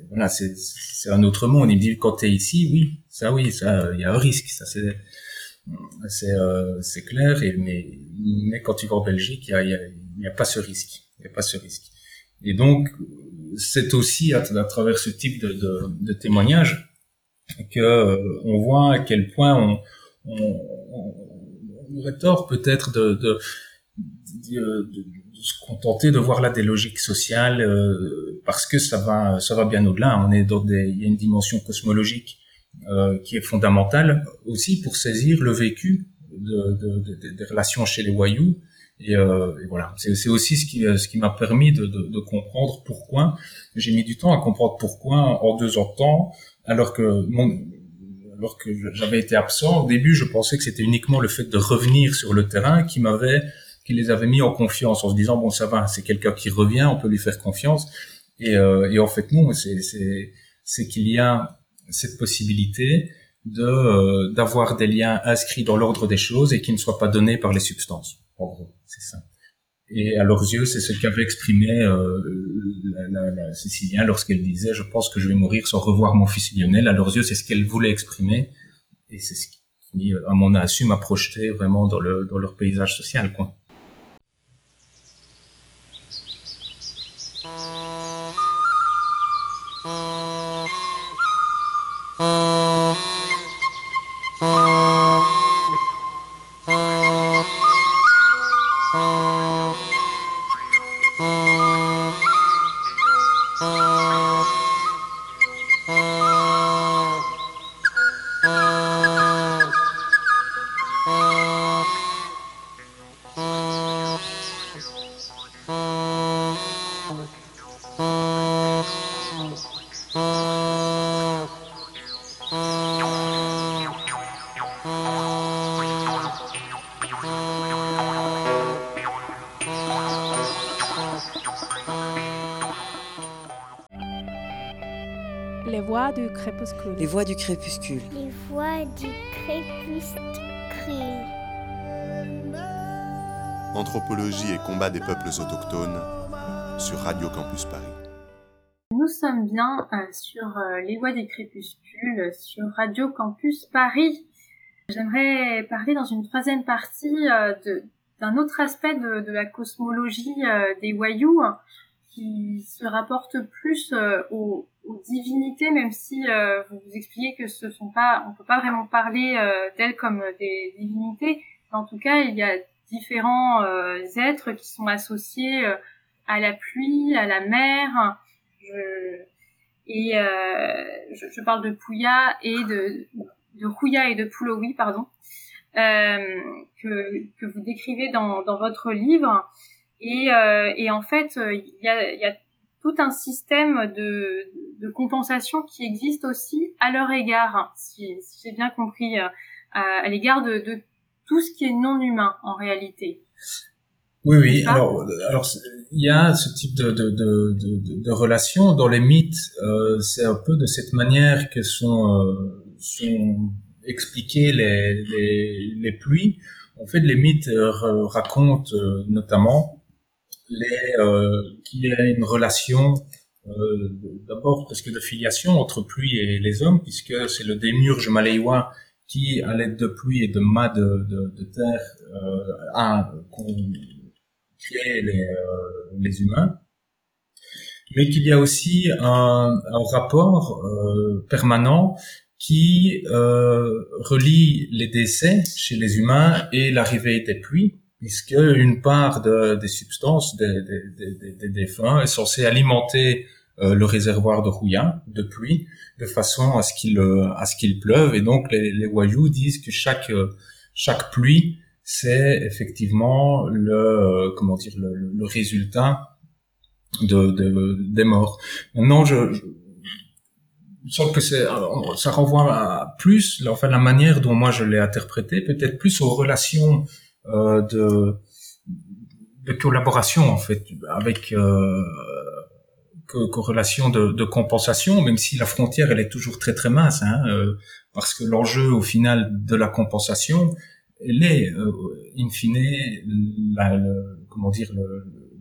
voilà c'est c'est un autre monde il me dit quand t'es ici oui ça oui ça il y a un risque ça c'est c'est euh, clair et mais mais quand tu vas en Belgique il y a y a, pas ce risque il y a pas ce risque et donc c'est aussi à, travers ce type de, de, témoignage que euh, on voit à quel point on on, on aurait tort peut-être de, de, se contenter de voir là des logiques sociales euh, parce que ça va ça va bien au-delà. On est dans des il y a une dimension cosmologique euh, qui est fondamentale aussi pour saisir le vécu de, de, de, des relations chez les voyous. Et, euh, et voilà, c'est aussi ce qui ce qui m'a permis de, de, comprendre pourquoi j'ai mis du temps à comprendre pourquoi en deux ans de temps, alors que mon alors que j'avais été absent au début, je pensais que c'était uniquement le fait de revenir sur le terrain qui m'avait qui les avait mis en confiance en se disant bon ça va, c'est quelqu'un qui revient, on peut lui faire confiance. Et, et en fait, non, c'est qu'il y a cette possibilité de d'avoir des liens inscrits dans l'ordre des choses et qui ne soient pas donnés par les substances. En gros, c'est ça. Et à leurs yeux, c'est ce qu'avait exprimé euh, la, la, lorsqu'elle disait « Je pense que je vais mourir sans revoir mon fils Lionel ». À leurs yeux, c'est ce qu'elle voulait exprimer. Et c'est ce qui, à mon avis, su m'a projeté vraiment dans, le, dans leur paysage social. Les voix du crépuscule. Les voix du crépuscule. Anthropologie et combat des peuples autochtones sur Radio Campus Paris. Nous sommes bien euh, sur euh, les voix des crépuscules sur Radio Campus Paris. J'aimerais parler dans une troisième partie euh, d'un autre aspect de, de la cosmologie des Wayous qui se rapporte plus aux, aux divinités, même si euh, vous vous expliquez que ce sont pas, on peut pas vraiment parler euh, d'elles comme des divinités. En tout cas, il y a différents euh, êtres qui sont associés à la pluie, à la mer. Je, et je, je, parle de Pouya et de de Rouya et de Poulowi, pardon, que, que vous décrivez dans, dans votre livre. Et, et en fait, il y a, y a tout un système de, de compensation qui existe aussi à leur égard, hein, si, si j'ai bien compris, euh, à, l'égard de, de, tout ce qui est non humain en réalité. Oui, oui. Alors, alors il y a ce type de, de, de, de relation dans les mythes. Euh, c'est un peu de cette manière que sont, euh, sont expliquées les, les, les pluies. En fait, les mythes euh, racontent euh, notamment les, euh, qu'il y a une relation euh, d'abord parce que de filiation entre pluie et les hommes, puisque c'est le démurge maléois qui, à l'aide de pluie et de mâts de, de, de terre, euh, a créé les, les humains, mais qu'il y a aussi un, un rapport euh, permanent qui euh, relie les décès chez les humains et l'arrivée des pluies, puisque une part de, des substances des, des, des, des, défunts est censée alimenter euh, le réservoir de rouillard, de pluie, de façon à ce qu'il euh, à ce qu'il pleuve. Et donc les, les voyous disent que chaque euh, chaque pluie c'est effectivement le comment dire le, le résultat de, de, des morts. Maintenant, je, je que c'est ça renvoie à plus enfin la manière dont moi je l'ai interprété peut-être plus aux relations euh, de, de collaboration en fait avec euh, corrélation de, de, compensation, même si la frontière elle est toujours très très mince, hein, euh, parce que l'enjeu au final de la compensation, elle est euh, in fine la, comment dire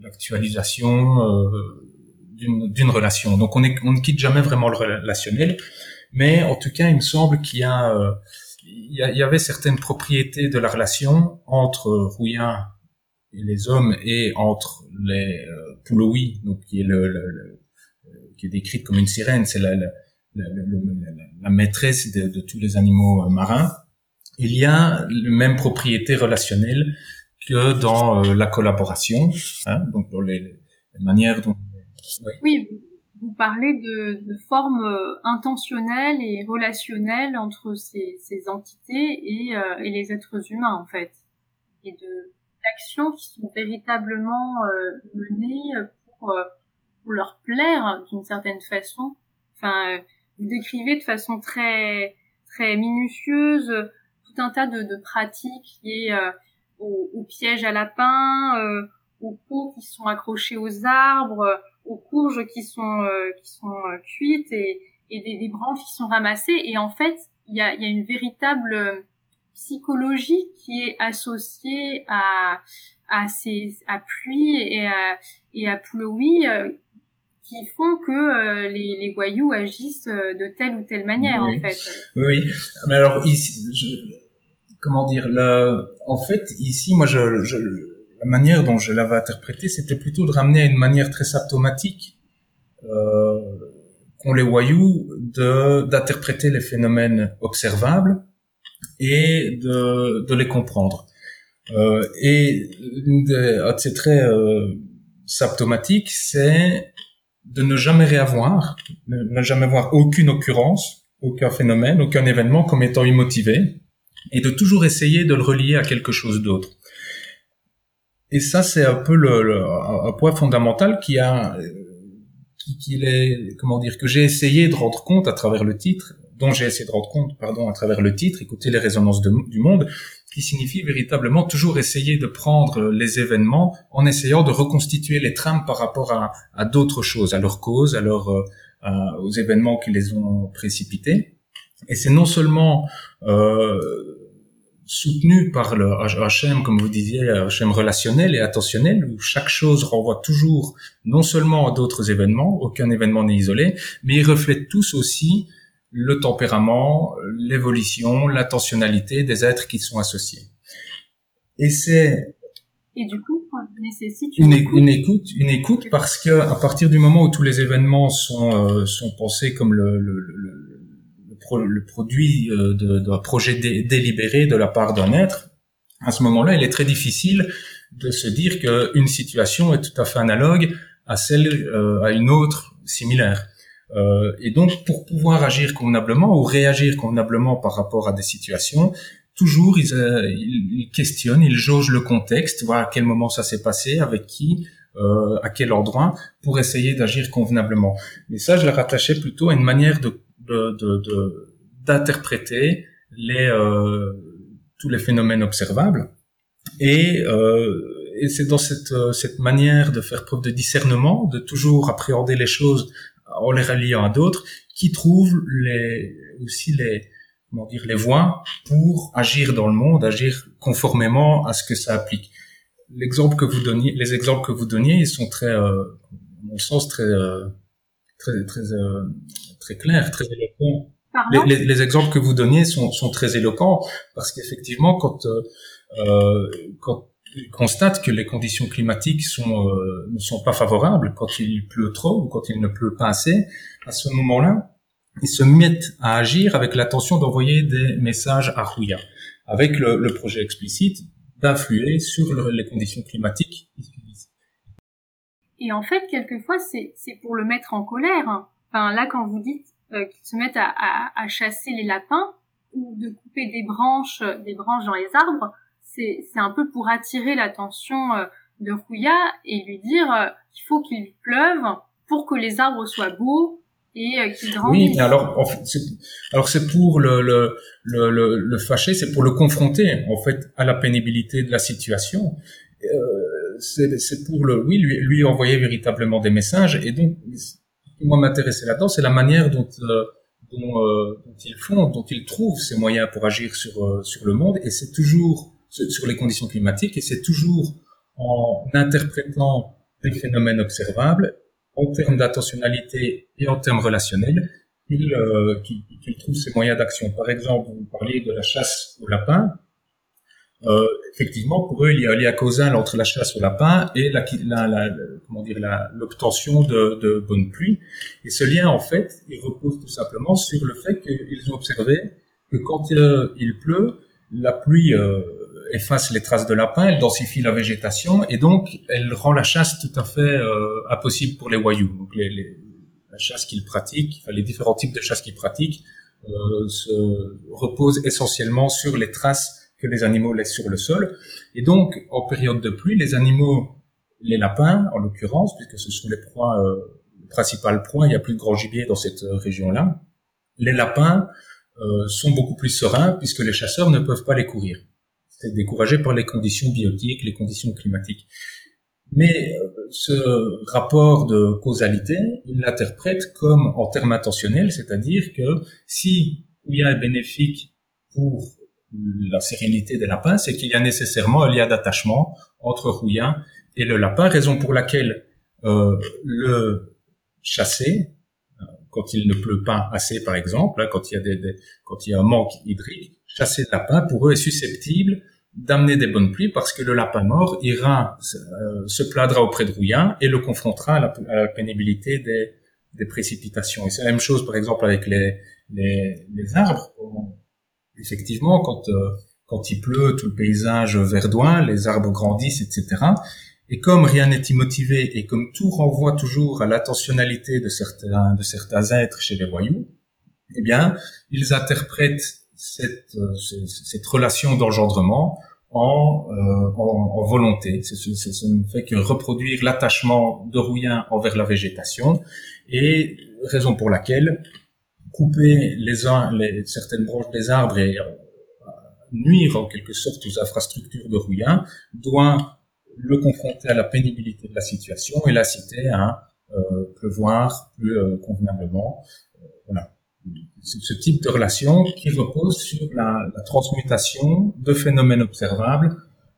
l'actualisation euh, d'une relation. Donc on, est, on ne quitte jamais vraiment le relationnel, mais en tout cas il me semble qu'il y a euh, il y, avait certaines propriétés de la relation entre Rouillin et les hommes et entre les euh, donc qui est le, le, qui est décrite comme une sirène, c'est la, la, la, maîtresse de, de, tous les animaux euh, marins. Il y a les mêmes propriétés relationnelles que dans euh, la collaboration, hein, donc dans les, les manières dont. Oui. oui vous parlez de, de formes euh, intentionnelles et relationnelles entre ces, ces entités et, euh, et, les êtres humains en fait, et de d'actions qui sont véritablement euh, menées pour, pour, leur plaire d'une certaine façon. Enfin, vous décrivez de façon très très minutieuse tout un tas de, de pratiques liées aux, aux, pièges à lapins, aux peaux qui sont accrochés aux arbres aux courges qui sont qui sont cuites et, et des, des, branches qui sont ramassées. Et en fait, il y a, y a une véritable psychologie qui est associée à à ces à pluie et à et à Pouloui qui font que euh, les, les, voyous agissent euh, de telle ou telle manière oui. en fait. Oui, mais alors ici, je, comment dire, là, en fait ici, moi, je, je, la manière dont je l'avais interprété, c'était plutôt de ramener à une manière très symptomatique euh, qu'ont les de d'interpréter les phénomènes observables et de, de les comprendre. Euh, et une de ces traits euh, symptomatiques, c'est de ne jamais réavoir, ne jamais voir aucune occurrence, aucun phénomène, aucun événement comme étant immotivé, et de toujours essayer de le relier à quelque chose d'autre. Et ça, c'est un peu le, le, un point fondamental qui a, qui, qui est, comment dire, que j'ai essayé de rendre compte à travers le titre, dont j'ai essayé de rendre compte, pardon, à travers le titre, écouter les résonances du monde, qui signifie véritablement toujours essayer de prendre les événements en essayant de reconstituer les trames par rapport à, à d'autres choses, à leurs causes, à leur, euh, aux événements qui les ont précipités. Et c'est non seulement euh, soutenu par le HM, comme vous disiez, HM relationnel et attentionnel, où chaque chose renvoie toujours non seulement à d'autres événements, aucun événement n'est isolé, mais ils reflètent tous aussi le tempérament, l'évolution, l'intentionnalité des êtres qui sont associés. Et c'est et du coup, nécessite une, écoute. une, écoute, une écoute, parce que à partir du moment où tous les événements sont euh, sont pensés comme le, le, le, le produit euh, d'un projet dé, délibéré de la part d'un être, à ce moment-là, il est très difficile de se dire qu'une situation est tout à fait analogue à celle euh, à une autre similaire. Euh, et donc, pour pouvoir agir convenablement ou réagir convenablement par rapport à des situations, toujours ils, euh, ils questionnent, ils jaugent le contexte, voir à quel moment ça s'est passé, avec qui, euh, à quel endroit, pour essayer d'agir convenablement. Mais ça, je le rattachais plutôt à une manière de d'interpréter les euh, tous les phénomènes observables et euh, et c'est dans cette, cette manière de faire preuve de discernement, de toujours appréhender les choses en les reliant à d'autres, qui trouvent les, aussi les, comment dire, les voies pour agir dans le monde, agir conformément à ce que ça applique. L'exemple que vous donniez, les exemples que vous donniez, ils sont très, euh, à mon sens, très, euh, très, très, euh, très clairs, très éloquents. Les, les, les, exemples que vous donniez sont, sont très éloquents parce qu'effectivement, quand, euh, euh quand constate que les conditions climatiques sont, euh, ne sont pas favorables quand il pleut trop ou quand il ne pleut pas assez, à ce moment-là, ils se mettent à agir avec l'intention d'envoyer des messages à Rouya, avec le, le projet explicite d'influer sur le, les conditions climatiques. Et en fait, quelquefois, c'est pour le mettre en colère. Enfin, là, quand vous dites euh, qu'ils se mettent à, à, à chasser les lapins ou de couper des branches, des branches dans les arbres, c'est un peu pour attirer l'attention euh, de Rouya et lui dire euh, qu'il faut qu'il pleuve pour que les arbres soient beaux et euh, qu'ils grandissent. Oui, alors en fait, alors c'est pour le le, le, le, le fâcher, c'est pour le confronter en fait à la pénibilité de la situation. Euh, c'est pour le oui lui, lui envoyer véritablement des messages et donc moi m'intéresser là-dedans, c'est la manière dont dont, euh, dont, ils font, dont ils trouvent ces moyens pour agir sur sur le monde et c'est toujours sur les conditions climatiques et c'est toujours en interprétant des phénomènes observables en termes d'intentionnalité et en termes relationnels qu'il euh, qu trouve ces moyens d'action. Par exemple, vous parliez de la chasse au lapin. Euh, effectivement, pour eux, il y a un lien causal entre la chasse au lapin et la, la, la comment dire l'obtention de, de bonnes pluies. Et ce lien, en fait, il repose tout simplement sur le fait qu'ils ont observé que quand euh, il pleut, la pluie euh, efface les traces de lapin, elle densifie la végétation et donc elle rend la chasse tout à fait euh, impossible pour les voyous. Donc les, les, la chasse qu'ils pratiquent, enfin, les différents types de chasse qu'ils pratiquent, euh, se reposent essentiellement sur les traces que les animaux laissent sur le sol. Et donc en période de pluie, les animaux, les lapins en l'occurrence, puisque ce sont les proies, euh, les principales proies, il y a plus de grand gibier dans cette euh, région-là, les lapins euh, sont beaucoup plus sereins puisque les chasseurs ne peuvent pas les courir c'est découragé par les conditions biotiques, les conditions climatiques. Mais euh, ce rapport de causalité, il l'interprète comme en termes intentionnels, c'est-à-dire que si Ouya est bénéfique pour la sérénité des lapins, c'est qu'il y a nécessairement un lien d'attachement entre Rouya et le lapin, raison pour laquelle euh, le chasser, euh, quand il ne pleut pas assez par exemple, hein, quand il y a des, quand y a un manque hydrique, chasser le lapin pour eux est susceptible d'amener des bonnes pluies parce que le lapin mort ira euh, se plaindra auprès de Rouillin et le confrontera à la, pénibilité des, des, précipitations. Et c'est la même chose par exemple avec les arbres. Effectivement, quand euh, quand il pleut, tout le paysage verdoint, les arbres grandissent, etc. Et comme rien n'est immotivé et comme tout renvoie toujours à l'intentionnalité de certains de certains êtres chez les voyous, eh bien, ils interprètent cette, euh, cette relation d'engendrement en, euh, en, volonté. Ce, ne fait que reproduire l'attachement de Rouillin envers la végétation et raison pour laquelle couper les, les certaines branches des arbres et euh, nuire en quelque sorte aux infrastructures de Rouillin doit le confronter à la pénibilité de la situation et l'inciter à euh, pleuvoir plus euh, convenablement. voilà ce type de relation qui repose sur la, la transmutation de phénomènes observables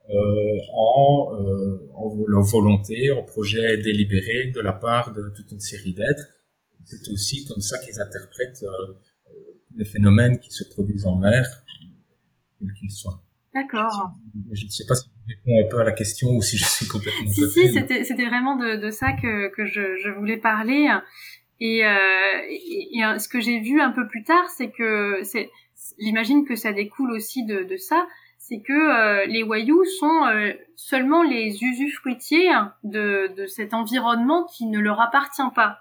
euh, en, euh, en volonté, en projet délibéré de la part de toute une série d'êtres. C'est aussi comme ça qu'ils interprètent euh, les phénomènes qui se produisent en mer, quels qu'ils soient. D'accord. Je ne sais pas si je réponds un peu à la question ou si je suis complètement... Si, si, c'était, c'était vraiment de, de ça que, que je, je voulais parler. Et, euh, et, ce que j'ai vu un peu plus tard, c'est que c'est, j'imagine que ça découle aussi de, de ça, c'est que euh, les Wayous sont euh, seulement les usufruitiers de, de cet environnement qui ne leur appartient pas.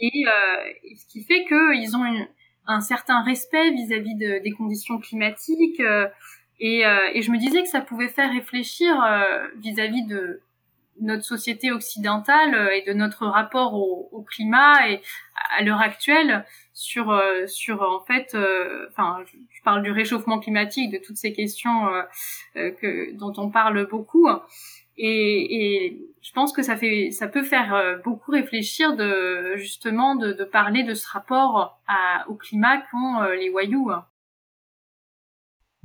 Et, euh, ce qui fait qu'ils ont une, un certain respect vis-à-vis de, des conditions climatiques. et, et je me disais que ça pouvait faire réfléchir vis-à-vis de notre société occidentale euh, et de notre rapport au, au climat et à l'heure actuelle sur euh, sur en fait euh, enfin je parle du réchauffement climatique de toutes ces questions que dont on parle beaucoup et, et, je pense que ça fait ça peut faire beaucoup réfléchir de justement de, de parler de ce rapport à, au climat qu'ont les Wayous.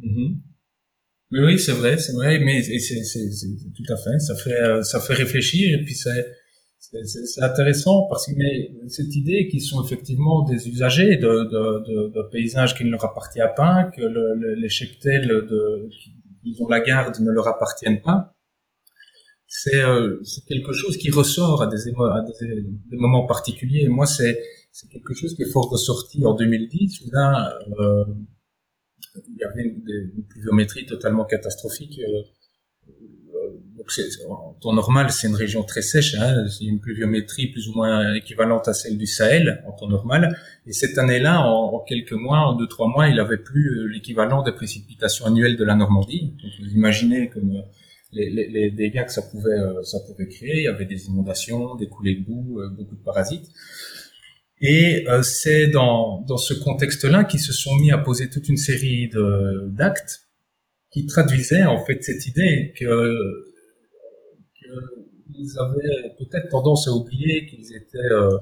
Mm-hmm. Oui, c'est vrai, c'est vrai, mais c'est, tout à fait, ça fait, euh, ça fait réfléchir et puis c'est, c'est, intéressant parce que cette idée qu'ils sont effectivement des usagers de, de, de, de paysages qui ne leur appartiennent pas, que le, les cheptels de, qui ont la garde ne leur appartiennent pas, c'est, euh, quelque chose qui ressort à des, à des, moments particuliers. moi, c'est, quelque chose qui est fort ressorti en 2010. Là, euh, il y avait une, pluviométrie totalement catastrophique. Euh, euh, donc en temps normal, c'est une région très sèche, hein, c'est une pluviométrie plus ou moins équivalente à celle du Sahel en temps normal. Et cette année-là, en, quelques mois, en deux trois mois, il avait plus euh, l'équivalent des précipitations annuelles de la Normandie. Donc vous imaginez comme les, les, les, dégâts que ça pouvait ça pouvait créer. Il y avait des inondations, des coulées de boue, beaucoup de parasites. Et euh, c'est dans, dans ce contexte-là qu'ils se sont mis à poser toute une série d'actes qui traduisaient en fait cette idée que, qu'ils avaient peut-être tendance à oublier qu'ils étaient euh,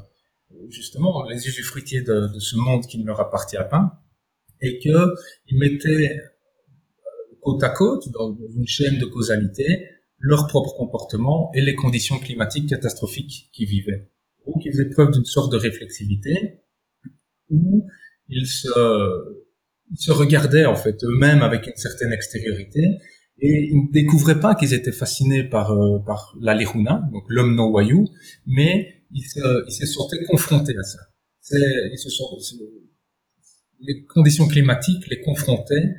justement les usufruitiers de, de, ce monde qui ne leur appartient pas et qu'ils mettaient euh, côte à côte dans une chaîne de causalité leur propre comportement et les conditions climatiques catastrophiques qu'ils vivaient ou qu'ils faisaient preuve d'une sorte de réflexivité, où ils se, ils se regardaient en fait eux-mêmes avec une certaine extériorité, et ils ne découvraient pas qu'ils étaient fascinés par, euh, par la donc l'homme non voyou, mais ils se, ils se sentaient confrontés à ça. Ils se sont, les conditions climatiques les confrontaient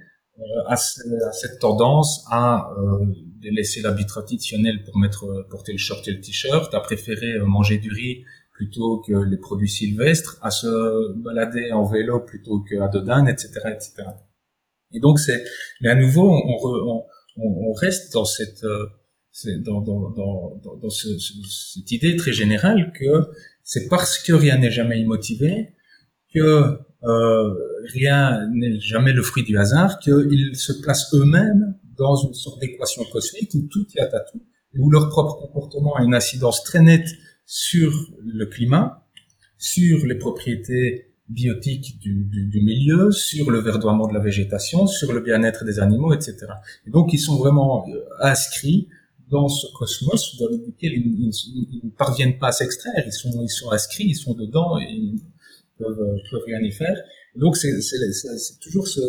à, à, cette tendance à euh, laisser l'habit traditionnel pour mettre euh, porter le short et le t-shirt, à préférer manger du riz plutôt que les produits sylvestres, à se balader en vélo plutôt qu'à Dodane, etc., etc. Et donc c'est, mais à nouveau, on, on, on reste dans cette, dans, dans, dans, dans ce, cette idée très générale que c'est parce que rien n'est jamais immotivé que euh, rien n'est jamais le fruit du hasard, qu'ils se placent eux-mêmes dans une sorte d'équation cosmique où tout y a à tout, où leur propre comportement a une incidence très nette sur le climat, sur les propriétés biotiques du, du, du, milieu, sur le verdoiement de la végétation, sur le bien-être des animaux, etc. Et donc ils sont vraiment euh, inscrits dans ce cosmos dans lequel ils, ne parviennent pas à s'extraire. Ils sont, ils sont inscrits, ils sont dedans et peuvent, euh, peuvent rien y faire. Donc c'est toujours ce,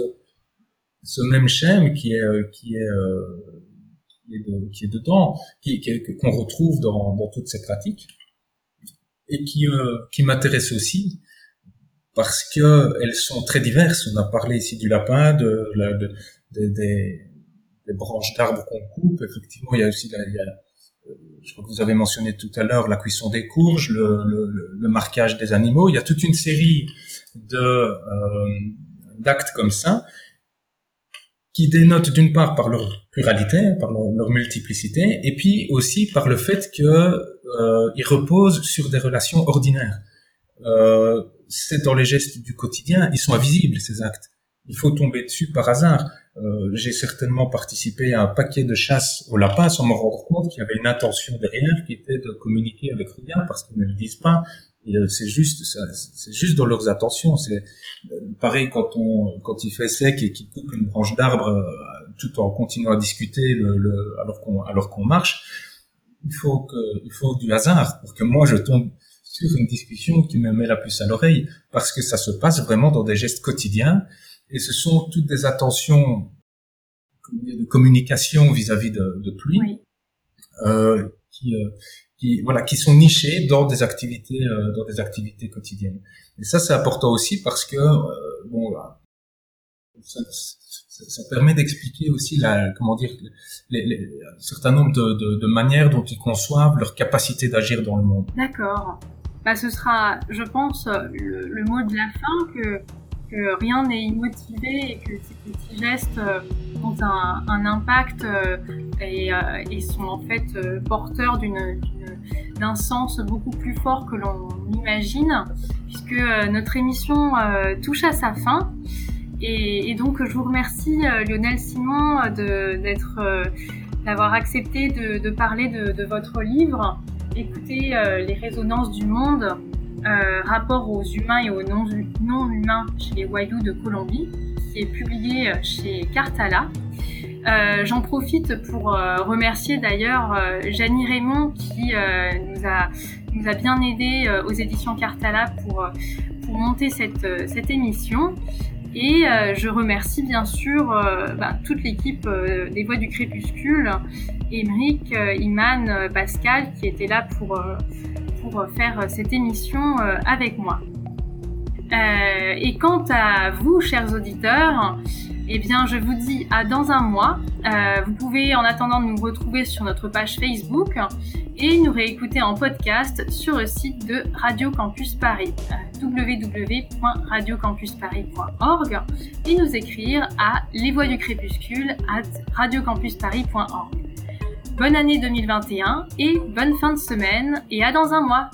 ce même schème qui est, euh, qui est, qui est, de, qui est dedans, qui, qu'on retrouve dans, dans toutes ces pratiques et qui, qui m'intéresse aussi parce que elles sont très diverses. On a parlé ici du lapin, de, de, de des, des, branches d'arbres qu'on coupe. Effectivement, il y a aussi, il y a, euh, je crois que vous avez mentionné tout à l'heure la cuisson des courges, le, le, le, marquage des animaux. Il y a toute une série de euh, d'actes comme ça qui dénotent d'une part par leur pluralité, par leur, multiplicité, et puis aussi par le fait que euh, ils reposent sur des relations ordinaires. Euh, c'est dans les gestes du quotidien, ils sont invisibles ces actes. Il faut tomber dessus par hasard. Euh, j'ai certainement participé à un paquet de chasses au lapin sans me rendre compte qu'il y avait une intention derrière qui était de communiquer avec rien parce qu'ils ne le disent pas. Euh, c'est juste, c'est juste dans leurs intentions. C'est euh, pareil quand on, quand il fait sec et qu'il coupe une branche d'arbre tout en continuant à discuter le, le, alors qu'on alors qu'on marche. Il faut que, il faut du hasard pour que moi je tombe sur une discussion qui me met la puce à l'oreille, parce que ça se passe vraiment dans des gestes quotidiens, et ce sont toutes des attentions de communication vis-à-vis de, de pluie, euh, qui, euh, qui, voilà, qui sont nichées dans des activités, euh, dans des activités quotidiennes. Et ça, c'est important aussi parce que, euh, bon, ça, ça, permet d'expliquer aussi la, comment dire, les, les, un certain nombre de, de, de manières dont ils conçoivent leur capacité d'agir dans le monde. D'accord bah, ce sera, je pense, le, le, mot de la fin que, que rien n'est immotivé et que ces petits gestes euh, ont un, impact euh, et, euh, et, sont en fait porteurs d'un sens beaucoup plus fort que l'on imagine, puisque notre émission touche à sa fin. Et, donc, je vous remercie, Lionel Simon, d'avoir accepté de, parler de, de, votre livre écouter euh, les résonances du monde, euh, rapport aux humains et aux non-humains chez les Wayuu de Colombie, qui est publié euh, chez Cartala. Euh, J'en profite pour remercier d'ailleurs Janie Raymond qui nous, a, nous a bien aidé aux éditions Cartala pour, pour monter cette, cette émission. Et je remercie bien sûr bah, toute l'équipe des Voix du Crépuscule, Émeric, Iman, Pascal, qui étaient là pour, pour faire cette émission avec moi. et quant à vous, chers auditeurs, eh bien, je vous dis à dans un mois. Euh, vous pouvez en attendant nous retrouver sur notre page Facebook et nous réécouter en podcast sur le site de Radio Campus Paris, euh, www.radiocampusparis.org et nous écrire à les voix du crépuscule at radiocampusparis.org. Bonne année 2021 et bonne fin de semaine et à dans un mois.